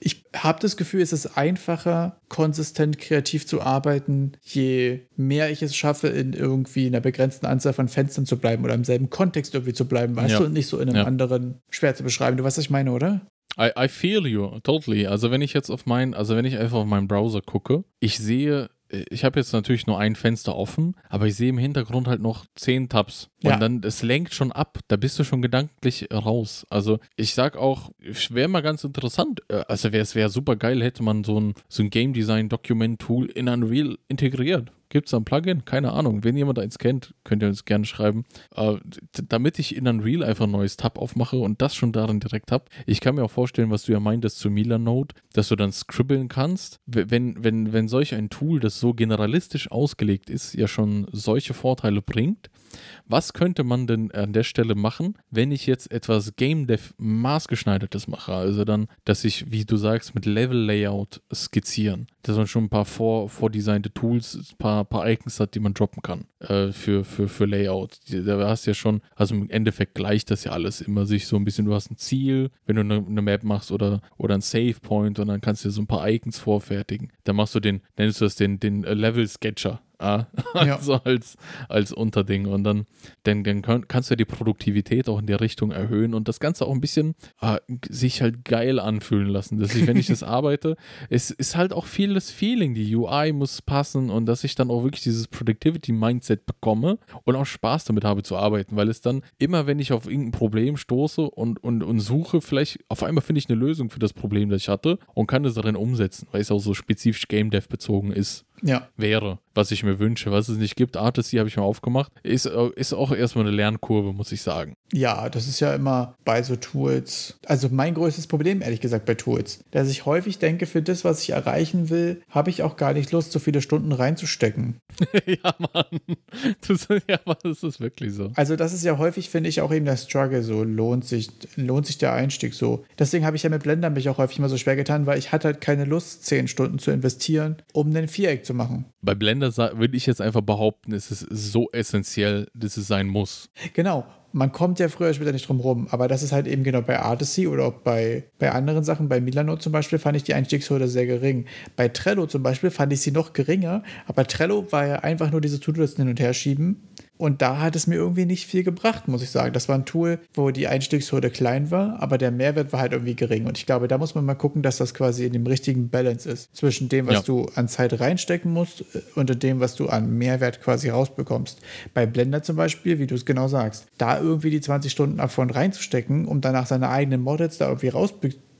ich habe das Gefühl, es ist einfacher, konsistent kreativ zu arbeiten, je mehr ich es schaffe, in irgendwie einer begrenzten Anzahl von Fenstern zu bleiben oder im selben Kontext irgendwie zu bleiben, weißt Ja. du, und nicht so in einem Ja. anderen schwer zu beschreiben. Du weißt, was ich meine, oder? I, I feel you, totally. Also wenn ich jetzt auf meinen, also wenn ich einfach auf meinen Browser gucke, ich sehe, ich habe jetzt natürlich nur ein Fenster offen, aber ich sehe im Hintergrund halt noch zehn Tabs. Und Ja. dann, es lenkt schon ab. Da bist du schon gedanklich raus. Also ich sag auch, es wäre mal ganz interessant. äh, Also wäre es wäre super geil, hätte man so ein, so ein Game Design Document Tool in Unreal integriert. Gibt es da ein Plugin? Keine Ahnung. Wenn jemand eins kennt, könnt ihr uns gerne schreiben. Äh, damit ich in Unreal einfach ein neues Tab aufmache und das schon darin direkt habe. Ich kann mir auch vorstellen, was du ja meintest zu Milanode, dass du dann scribbeln kannst. Wenn, wenn, wenn solch ein Tool, das so generalistisch ausgelegt ist, ja schon solche Vorteile bringt, was könnte man denn an der Stelle machen, wenn ich jetzt etwas Game Dev maßgeschneidertes mache? Also dann, dass ich, wie du sagst, mit Level Layout skizzieren, dass man schon ein paar vor, vordesignte Tools, ein paar, paar Icons hat, die man droppen kann äh, für, für, für Layout. Da hast du ja schon, also im Endeffekt gleicht das ja alles immer sich so ein bisschen, du hast ein Ziel, wenn du eine, eine Map machst oder, oder ein Save Point und dann kannst du dir so ein paar Icons vorfertigen. Dann machst du den, nennst du das den, den äh, Level Sketcher. Ah, Ja. also als, als Unterding. Und dann, dann, dann kann, kannst du die Produktivität auch in der Richtung erhöhen und das Ganze auch ein bisschen ah, sich halt geil anfühlen lassen. Dass ich, wenn ich das arbeite, es ist halt auch viel das Feeling. Die UI muss passen und dass ich dann auch wirklich dieses Productivity-Mindset bekomme und auch Spaß damit habe zu arbeiten, weil es dann immer, wenn ich auf irgendein Problem stoße und, und, und suche, vielleicht auf einmal finde ich eine Lösung für das Problem, das ich hatte und kann es darin umsetzen, weil es auch so spezifisch Game Dev bezogen ist Ja. wäre, was ich mir wünsche, was es nicht gibt. Artisty habe ich mir aufgemacht. Ist, ist auch erstmal eine Lernkurve, muss ich sagen. Ja, das ist ja immer bei so Tools. Also mein größtes Problem, ehrlich gesagt, bei Tools, dass ich häufig denke, für das, was ich erreichen will, habe ich auch gar nicht Lust, so viele Stunden reinzustecken. ja, Mann. Das, ja, Mann, das ist wirklich so. Also das ist ja häufig, finde ich, auch eben der Struggle so, lohnt sich, lohnt sich der Einstieg so. Deswegen habe ich ja mit Blender mich auch häufig immer so schwer getan, weil ich hatte halt keine Lust, zehn Stunden zu investieren, um ein Viereck zu machen. Bei Blender würde ich jetzt einfach behaupten, es ist so essentiell, dass es sein muss. Genau. Man kommt ja früher später nicht drum rum, aber das ist halt eben genau bei Artisy oder auch bei, bei anderen Sachen, bei Milano zum Beispiel, fand ich die Einstiegshürde sehr gering. Bei Trello zum Beispiel fand ich sie noch geringer, aber Trello war ja einfach nur diese To-Do-Listen hin und her schieben und da hat es mir irgendwie nicht viel gebracht, muss ich sagen. Das war ein Tool, wo die Einstiegshürde klein war, aber der Mehrwert war halt irgendwie gering und ich glaube, da muss man mal gucken, dass das quasi in dem richtigen Balance ist zwischen dem, was Ja. du an Zeit reinstecken musst äh, und dem, was du an Mehrwert quasi rausbekommst. Bei Blender zum Beispiel, wie du es genau sagst, da irgendwie die 20 Stunden davon reinzustecken, um danach seine eigenen Models da irgendwie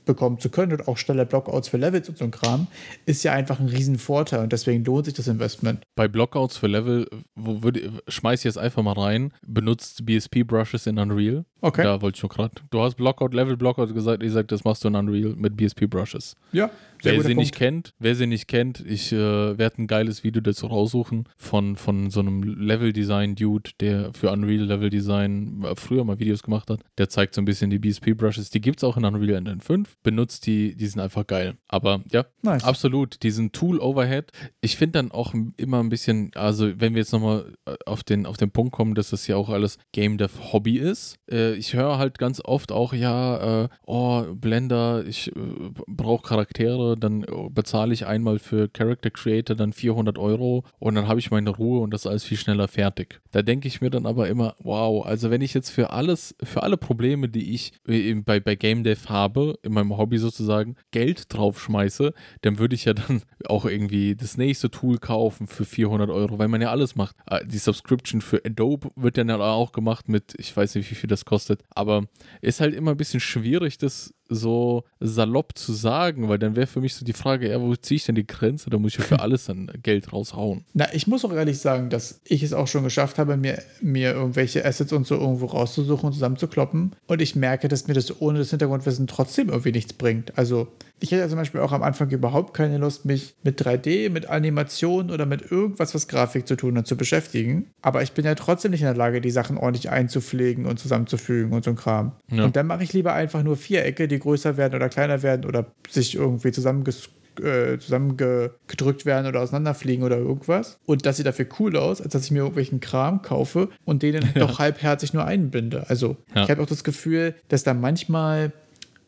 bekommen zu können und auch schneller Blockouts für Levels und so ein Kram, ist ja einfach ein Riesenvorteil und deswegen lohnt sich das Investment. Bei Blockouts für Level, wo würde, schmeiß ich jetzt einfach mal rein, benutzt BSP-Brushes in Unreal. Okay. Da wollte ich schon gerade. Du hast Blockout, Level Blockout gesagt, ich sag, das machst du in Unreal mit BSP-Brushes. Ja, Wer sie nicht kennt, wer sie nicht kennt, ich äh, werde ein geiles Video dazu raussuchen von, von so einem Level-Design-Dude, der für Unreal Level-Design äh, früher mal Videos gemacht hat. Der zeigt so ein bisschen die BSP-Brushes. Die gibt es auch in Unreal Engine 5. Benutzt die, die sind einfach geil. Aber ja, Nice. absolut. Diesen Tool-Overhead. Ich finde dann auch immer ein bisschen, also wenn wir jetzt nochmal auf den, auf den Punkt kommen, dass das ja auch alles Game Dev Hobby ist. Äh, ich höre halt ganz oft auch, ja, äh, oh, Blender, ich äh, brauche Charaktere, dann äh, bezahle ich einmal für Character Creator dann 400 Euro und dann habe ich meine Ruhe und das ist alles viel schneller fertig. Da denke ich mir dann aber immer, wow, also wenn ich jetzt für alles, für alle Probleme, die ich äh, bei, bei Game Dev habe, in meinem Hobby sozusagen, Geld draufschmeiße, dann würde ich ja dann auch irgendwie das nächste Tool kaufen für 400 Euro, weil man ja alles macht. Äh, Die Subscription für Adobe wird dann ja auch gemacht mit, ich weiß nicht, wie viel das kostet, aber ist halt immer ein bisschen schwierig, das so salopp zu sagen, weil dann wäre für mich so die Frage, ja, wo ziehe ich denn die Grenze? Da muss ich ja für alles dann Geld raushauen. Na, ich muss auch ehrlich sagen, dass ich es auch schon geschafft habe, mir, mir irgendwelche Assets und so irgendwo rauszusuchen und zusammenzukloppen. Und ich merke, dass mir das ohne das Hintergrundwissen trotzdem irgendwie nichts bringt. Also, ich hätte zum Beispiel auch am Anfang überhaupt keine Lust, mich mit 3D, mit Animation oder mit irgendwas, was Grafik zu tun hat, zu beschäftigen. Aber ich bin ja trotzdem nicht in der Lage, die Sachen ordentlich einzupflegen und zusammenzufügen und so ein Kram. Ja. Und dann mache ich lieber einfach nur Vierecke, die größer werden oder kleiner werden oder sich irgendwie zusammenges äh, zusammengedrückt werden oder auseinanderfliegen oder irgendwas. Und das sieht dafür cool aus, als dass ich mir irgendwelchen Kram kaufe und den dann doch halbherzig nur einbinde. Also Ja. ich habe auch das Gefühl, dass da manchmal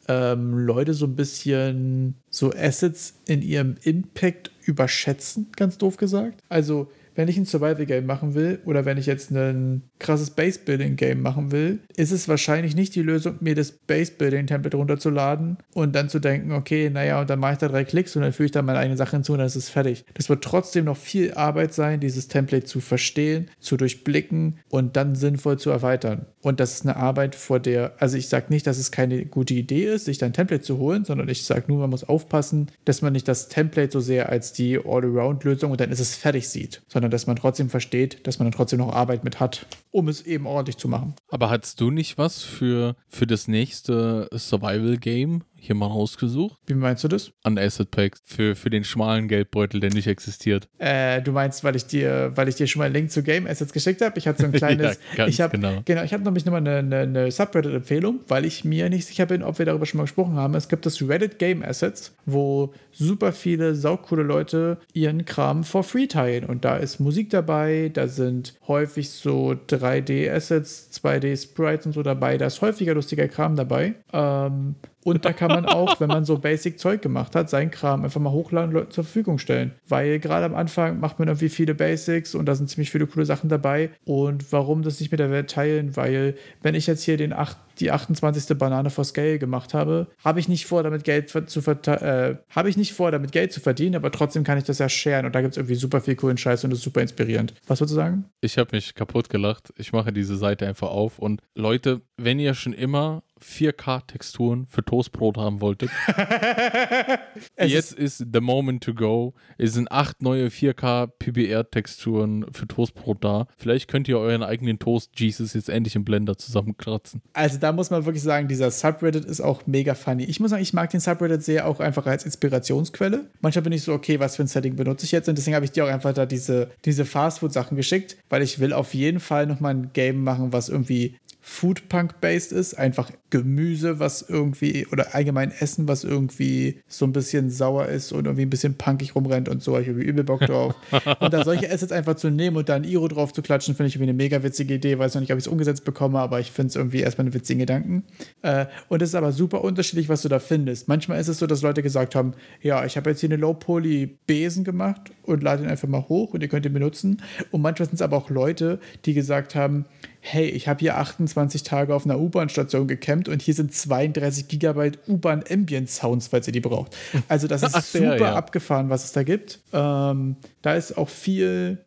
ähm, Leute so ein bisschen so Assets in ihrem Impact überschätzen, ganz doof gesagt. Also wenn ich ein Survival-Game machen will oder wenn ich jetzt ein krasses Base-Building-Game machen will, ist es wahrscheinlich nicht die Lösung, mir das Base-Building-Template runterzuladen und dann zu denken, okay, naja, und dann mache ich da drei Klicks und dann füge ich da meine eigene Sache hinzu und dann ist es fertig. Das wird trotzdem noch viel Arbeit sein, dieses Template zu verstehen, zu durchblicken und dann sinnvoll zu erweitern. Und das ist eine Arbeit, vor der, also ich sage nicht, dass es keine gute Idee ist, sich ein Template zu holen, sondern ich sage nur, man muss aufpassen, dass man nicht das Template so sehr als die All-Around-Lösung und dann ist es fertig sieht, sondern dass man trotzdem versteht, dass man dann trotzdem noch Arbeit mit hat, um es eben ordentlich zu machen. Aber hattest du nicht was für, für das nächste Survival-Game hier mal rausgesucht? Wie meinst du das? An Asset Packs für, für den schmalen Geldbeutel, der nicht existiert. Äh, du meinst, weil ich dir, weil ich dir schon mal einen Link zu Game Assets geschickt habe? Ich hatte so ein kleines. Ja, ich hab, genau. Genau, ich habe nämlich nochmal eine, eine, eine Subreddit-Empfehlung, weil ich mir nicht sicher bin, ob wir darüber schon mal gesprochen haben. Es gibt das Reddit Game Assets, wo super viele saucoole Leute ihren Kram for free teilen. Und da ist Musik dabei, da sind häufig so 3D-Assets, 2D-Sprites und so dabei. Da ist häufiger lustiger Kram dabei. Ähm, und da kann man auch, wenn man so Basic-Zeug gemacht hat, seinen Kram einfach mal hochladen und Leuten zur Verfügung stellen. Weil gerade am Anfang macht man irgendwie viele Basics und da sind ziemlich viele coole Sachen dabei. Und warum das nicht mit der Welt teilen? Weil, wenn ich jetzt hier den 8, die 28. Banane for Scale gemacht habe, habe ich nicht vor, damit Geld zu äh, habe ich nicht vor, damit Geld zu verdienen, aber trotzdem kann ich das ja sharen und da gibt es irgendwie super viel coolen Scheiß und das ist super inspirierend. Was würdest du sagen? Ich habe mich kaputt gelacht. Ich mache diese Seite einfach auf. Und Leute, wenn ihr schon immer 4K-Texturen für Toastbrot haben wolltet, jetzt ist the moment to go. Es sind acht neue 4K-PBR-Texturen für Toastbrot da. Vielleicht könnt ihr euren eigenen Toast-Jesus jetzt endlich im Blender zusammenkratzen. Also da muss man wirklich sagen, dieser Subreddit ist auch mega funny. Ich muss sagen, ich mag den Subreddit sehr auch einfach als Inspirationsquelle. Manchmal bin ich so, okay, was für ein Setting benutze ich jetzt? Und deswegen habe ich dir auch einfach da diese, diese Fastfood-Sachen geschickt, weil ich will auf jeden Fall nochmal ein Game machen, was irgendwie Foodpunk-based ist. Einfach Gemüse, was irgendwie, oder allgemein Essen, was irgendwie so ein bisschen sauer ist und irgendwie ein bisschen punkig rumrennt und so. Ich habe übel Bock drauf. und da solche Assets einfach zu nehmen und da ein Iro drauf zu klatschen, finde ich irgendwie eine mega witzige Idee. Weiß noch nicht, ob ich es umgesetzt bekomme, aber ich finde es irgendwie erstmal einen witzigen Gedanken. Äh, und es ist aber super unterschiedlich, was du da findest. Manchmal ist es so, dass Leute gesagt haben, ja, ich habe jetzt hier eine Low-Poly-Besen gemacht und lade ihn einfach mal hoch und ihr könnt ihn benutzen. Und manchmal sind es aber auch Leute, die gesagt haben, hey, ich habe hier 28 Tage auf einer U-Bahn-Station gecampt und hier sind 32 Gigabyte U-Bahn-Ambient-Sounds, falls ihr die braucht. Also das ist Ach, super ja. abgefahren, was es da gibt. Ähm, da ist auch viel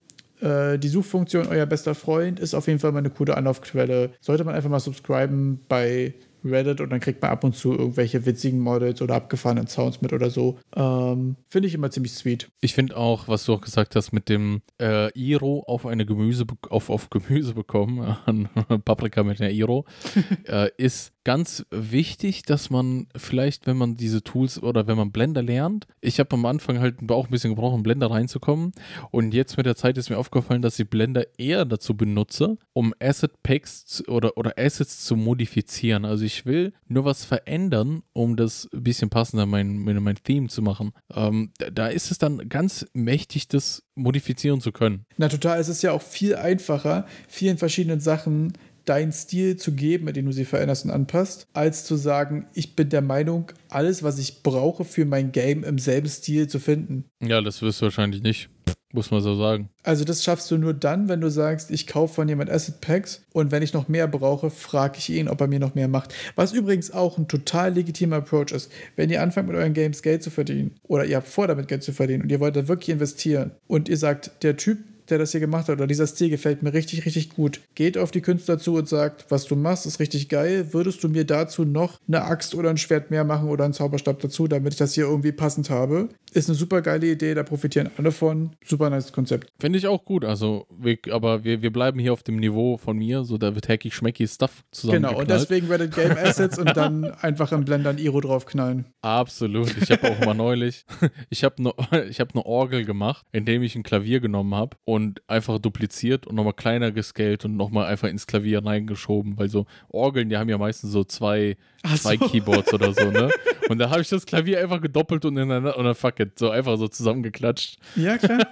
äh, die Suchfunktion Euer bester Freund ist auf jeden Fall mal eine coole Anlaufquelle. Sollte man einfach mal subscriben bei Reddit und dann kriegt man ab und zu irgendwelche witzigen Models oder abgefahrenen Sounds mit oder so. Ähm, finde ich immer ziemlich sweet. Ich finde auch, was du auch gesagt hast, mit dem äh, Iro auf eine Gemüse auf, auf Gemüse bekommen, Paprika mit einer Iro, äh, ist ganz wichtig, dass man vielleicht, wenn man diese Tools oder wenn man Blender lernt, ich habe am Anfang halt auch ein bisschen gebraucht, um Blender reinzukommen und jetzt mit der Zeit ist mir aufgefallen, dass ich Blender eher dazu benutze, um Asset Packs oder, oder Assets zu modifizieren. Also ich will nur was verändern, um das ein bisschen passender mein, mein, mein Theme zu machen. Ähm, da, da ist es dann ganz mächtig, das modifizieren zu können. Na total, es ist ja auch viel einfacher, vielen verschiedenen Sachen deinen Stil zu geben, mit dem du sie veränderst und anpasst, als zu sagen, ich bin der Meinung, alles, was ich brauche für mein Game im selben Stil zu finden. Ja, das wirst du wahrscheinlich nicht. Muss man so sagen. Also das schaffst du nur dann, wenn du sagst, ich kaufe von jemand Asset Packs und wenn ich noch mehr brauche, frage ich ihn, ob er mir noch mehr macht. Was übrigens auch ein total legitimer Approach ist. Wenn ihr anfangt mit euren Games Geld zu verdienen oder ihr habt vor damit Geld zu verdienen und ihr wollt da wirklich investieren und ihr sagt, der Typ der das hier gemacht hat, oder dieser Stil gefällt mir richtig, richtig gut. Geht auf die Künstler zu und sagt, was du machst, ist richtig geil. Würdest du mir dazu noch eine Axt oder ein Schwert mehr machen oder einen Zauberstab dazu, damit ich das hier irgendwie passend habe? Ist eine super geile Idee, da profitieren alle von. Super nice Konzept. Finde ich auch gut. Also, wir, aber wir, wir bleiben hier auf dem Niveau von mir, so da wird hacky schmecky Stuff zusammen. Genau, und deswegen Reddit Game Assets und dann einfach im Blender ein Iro draufknallen. Absolut. Ich habe auch mal neulich, ich habe eine hab ne Orgel gemacht, indem ich ein Klavier genommen habe und und einfach dupliziert und nochmal kleiner gescaled und nochmal einfach ins Klavier reingeschoben, weil so Orgeln, die haben ja meistens so zwei, zwei so. Keyboards oder so, ne? Und da habe ich das Klavier einfach gedoppelt und ineinander und dann fuck it, so einfach so zusammengeklatscht. Ja, klar.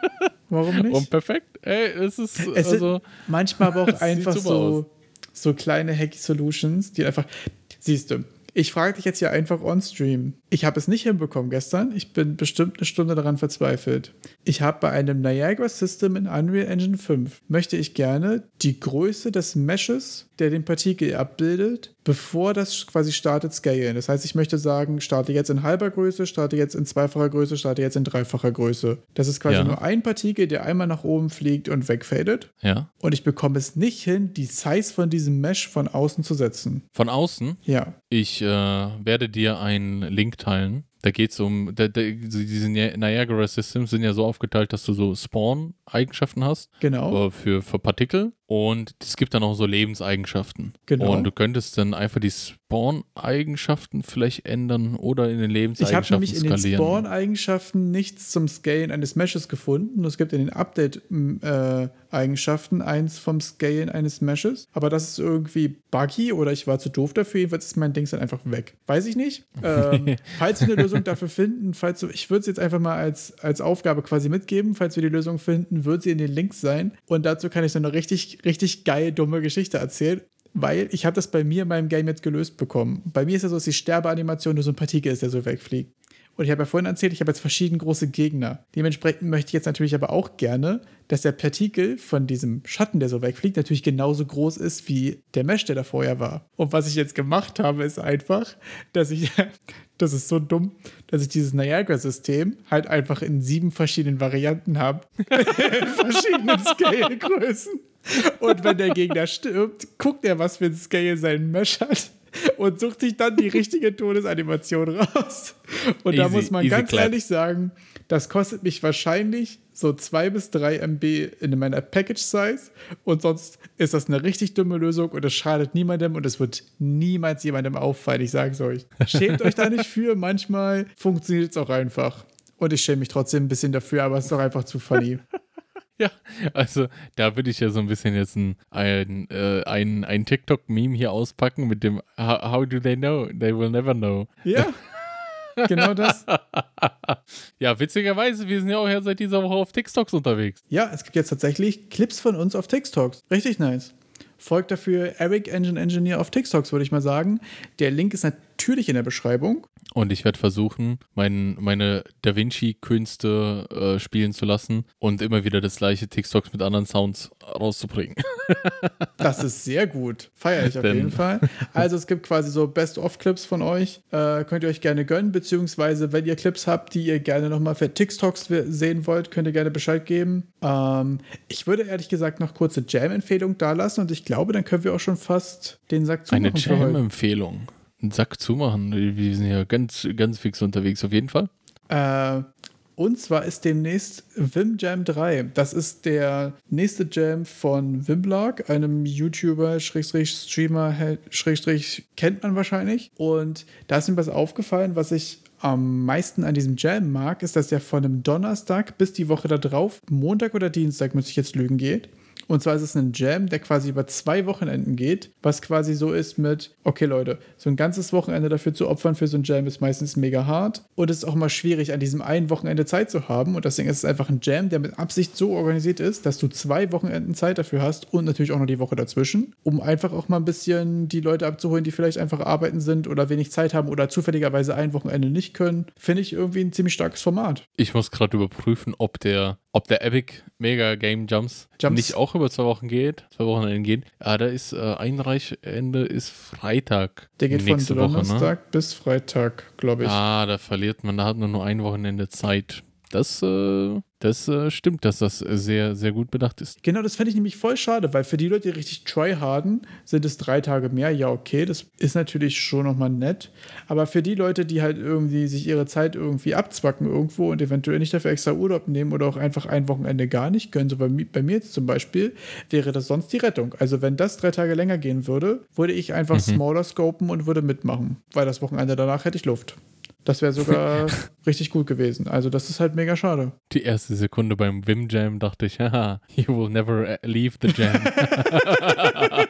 Warum nicht? Und perfekt. Ey, es ist es also, manchmal aber auch einfach so, so kleine Hacky Solutions, die einfach, siehst du, ich frage dich jetzt hier einfach on-stream. Ich habe es nicht hinbekommen gestern. Ich bin bestimmt eine Stunde daran verzweifelt. Ich habe bei einem Niagara System in Unreal Engine 5 möchte ich gerne die Größe des Meshes, der den Partikel abbildet, bevor das quasi startet, scalen. Das heißt, ich möchte sagen, starte jetzt in halber Größe, starte jetzt in zweifacher Größe, starte jetzt in dreifacher Größe. Das ist quasi ja. nur ein Partikel, der einmal nach oben fliegt und wegfadet. Ja. Und ich bekomme es nicht hin, die Size von diesem Mesh von außen zu setzen. Von außen? Ja. Ich äh, werde dir einen Link teilen. Da geht es um, da, da, diese Niagara Systems sind ja so aufgeteilt, dass du so Spawn-Eigenschaften hast. Genau. Äh, für, für Partikel. Und es gibt dann auch so Lebenseigenschaften. Genau. Und du könntest dann einfach die Spawn-Eigenschaften vielleicht ändern oder in den Lebenseigenschaften skalieren. Ich habe nämlich in den Spawn-Eigenschaften nichts zum Scalen eines Meshes gefunden. Es gibt in den Update-Eigenschaften eins vom Scalen eines Meshes. Aber das ist irgendwie buggy oder ich war zu doof dafür. Jedenfalls ist mein Ding dann einfach weg. Weiß ich nicht. Ähm, falls wir eine Lösung dafür finden, falls du, ich würde es jetzt einfach mal als, als Aufgabe quasi mitgeben. Falls wir die Lösung finden, wird sie in den Links sein. Und dazu kann ich dann noch richtig richtig, geil dumme Geschichte erzählt, weil ich habe das bei mir in meinem Game jetzt gelöst bekommen. Bei mir ist ja so, dass die Sterbeanimation nur so ein Partikel ist, der so wegfliegt. Und ich habe ja vorhin erzählt, ich habe jetzt verschiedene große Gegner. Dementsprechend möchte ich jetzt natürlich aber auch gerne, dass der Partikel von diesem Schatten, der so wegfliegt, natürlich genauso groß ist wie der Mesh, der da vorher war. Und was ich jetzt gemacht habe, ist einfach, dass ich, das ist so dumm, dass ich dieses Niagara-System halt einfach in sieben verschiedenen Varianten habe. verschiedenen Scale-Größen. Und wenn der Gegner stirbt, guckt er, was für ein Scale sein Mesh hat und sucht sich dann die richtige Todesanimation raus. Und easy, da muss man ganz clap. ehrlich sagen, das kostet mich wahrscheinlich so 2 bis 3 MB in meiner Package Size und sonst ist das eine richtig dumme Lösung und es schadet niemandem und es wird niemals jemandem auffallen, ich sage es euch. Schämt euch da nicht für, manchmal funktioniert es auch einfach. Und ich schäme mich trotzdem ein bisschen dafür, aber es ist doch einfach zu funny. Ja, also da würde ich ja so ein bisschen jetzt ein, ein, äh, ein, ein TikTok-Meme hier auspacken mit dem how, how do they know? They will never know. Ja, genau das. ja, witzigerweise, wir sind ja auch ja seit dieser Woche auf TikToks unterwegs. Ja, es gibt jetzt tatsächlich Clips von uns auf TikToks. Richtig nice. Folgt dafür Eric Engine Engineer auf TikToks, würde ich mal sagen. Der Link ist natürlich in der Beschreibung. Und ich werde versuchen, mein, meine Da Vinci-Künste äh, spielen zu lassen und immer wieder das gleiche TikToks mit anderen Sounds rauszubringen. Das ist sehr gut. Feiere ich auf Denn- jeden Fall. Also es gibt quasi so Best-of-Clips von euch. Äh, könnt ihr euch gerne gönnen, beziehungsweise wenn ihr Clips habt, die ihr gerne nochmal für TikToks sehen wollt, könnt ihr gerne Bescheid geben. Ähm, ich würde ehrlich gesagt noch kurze Jam-Empfehlung da lassen und ich glaube, dann können wir auch schon fast den Sack zumachen Eine. Jam-Empfehlung. Einen Sack zumachen. Wir sind ja ganz, ganz fix unterwegs, auf jeden Fall. Äh, und zwar ist demnächst Wim Jam 3. Das ist der nächste Jam von Wimblog, einem YouTuber, Schrägstrich Streamer, Schrägstrich kennt man wahrscheinlich. Und da ist mir was aufgefallen, was ich am meisten an diesem Jam mag, ist, dass der von einem Donnerstag bis die Woche da drauf, Montag oder Dienstag, müsste ich jetzt lügen, geht. Und zwar ist es ein Jam, der quasi über zwei Wochenenden geht, was quasi so ist mit, okay Leute, so ein ganzes Wochenende dafür zu opfern für so ein Jam ist meistens mega hart und es ist auch mal schwierig, an diesem einen Wochenende Zeit zu haben und deswegen ist es einfach ein Jam, der mit Absicht so organisiert ist, dass du zwei Wochenenden Zeit dafür hast und natürlich auch noch die Woche dazwischen, um einfach auch mal ein bisschen die Leute abzuholen, die vielleicht einfach arbeiten sind oder wenig Zeit haben oder zufälligerweise ein Wochenende nicht können. Finde ich irgendwie ein ziemlich starkes Format. Ich muss gerade überprüfen, ob der, ob der Epic Mega Game Jumps, Jumps. nicht auch über zwei Wochen geht. Zwei Wochenenden gehen. Ja, da ist äh, Einreichende ist Freitag. Der geht von Woche, ne? Donnerstag bis Freitag, glaube ich. Ah, da verliert man, da hat man nur ein Wochenende Zeit. Das, äh, das äh, stimmt, dass das sehr, sehr gut bedacht ist. Genau, das fände ich nämlich voll schade, weil für die Leute, die richtig tryharden, sind es drei Tage mehr. Ja, okay, das ist natürlich schon nochmal nett. Aber für die Leute, die halt irgendwie sich ihre Zeit irgendwie abzwacken irgendwo und eventuell nicht dafür extra Urlaub nehmen oder auch einfach ein Wochenende gar nicht können, so bei, bei mir jetzt zum Beispiel, wäre das sonst die Rettung. Also wenn das drei Tage länger gehen würde, würde ich einfach smaller scopen und würde mitmachen, weil das Wochenende danach hätte ich Luft. Das wäre sogar richtig gut gewesen. Also das ist halt mega schade. Die erste Sekunde beim Wim Jam dachte ich, haha, you will never uh, leave the jam.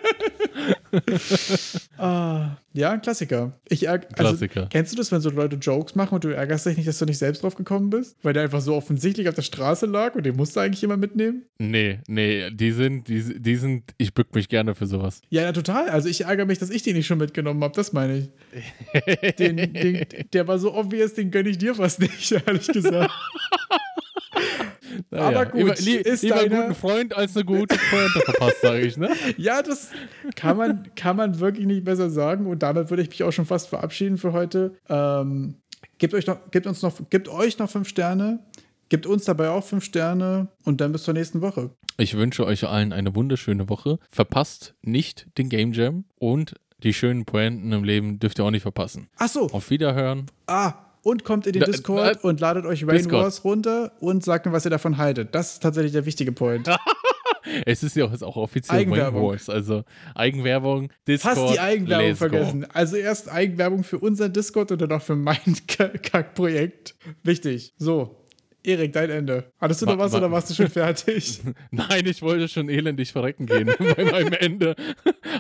Ah, ja, ein Klassiker. Ich also, Klassiker. Kennst du das, wenn so Leute Jokes machen und du ärgerst dich nicht, dass du nicht selbst drauf gekommen bist? Weil der einfach so offensichtlich auf der Straße lag und den musst du eigentlich immer mitnehmen? nee, nee, die sind, die, die sind, ich bück mich gerne für sowas. Ja, ja, total. Also ich ärgere mich, dass ich den nicht schon mitgenommen habe. Das meine ich. Den, den, der war so obvious, den gönne ich dir fast nicht, ehrlich gesagt. Aber gut, lieber, li ist lieber einen deine- guten Freund als eine gute Pointe verpasst, sage ich, ne? Ja, das kann man, kann man wirklich nicht besser sagen. Und damit würde ich mich auch schon fast verabschieden für heute. Ähm, gebt, euch noch, gebt, uns noch, gebt euch noch fünf Sterne. Gebt uns dabei auch fünf Sterne. Und dann bis zur nächsten Woche. Ich wünsche euch allen eine wunderschöne Woche. Verpasst nicht den Game Jam und die schönen Pointen im Leben dürft ihr auch nicht verpassen. Ach so. Auf Wiederhören. Ah, und kommt in den Discord und ladet euch Rain Discord. Wars runter und sagt mir, was ihr davon haltet. Das ist tatsächlich der wichtige Point. Es ist ja auch, ist auch offiziell Eigenwerbung. Wars, also Eigenwerbung, Discord. Fast die Eigenwerbung let's go. vergessen. Also erst Eigenwerbung für unseren Discord und dann auch für mein Kackprojekt. Wichtig. So, Erik, dein Ende. Hattest du noch was oder warst du schon fertig? Nein, ich wollte schon elendig verrecken gehen bei meinem Ende.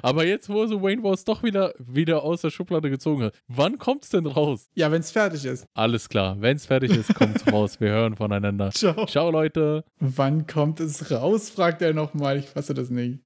Aber jetzt, wo so Wayne Wars doch wieder, wieder aus der Schublade gezogen hat, wann kommt's denn raus? ja, wenn es fertig ist. Alles klar, wenn's fertig ist, kommt's raus. Wir hören voneinander. Ciao. Ciao, Leute. Wann kommt es raus, fragt er nochmal. Ich fasse das nicht.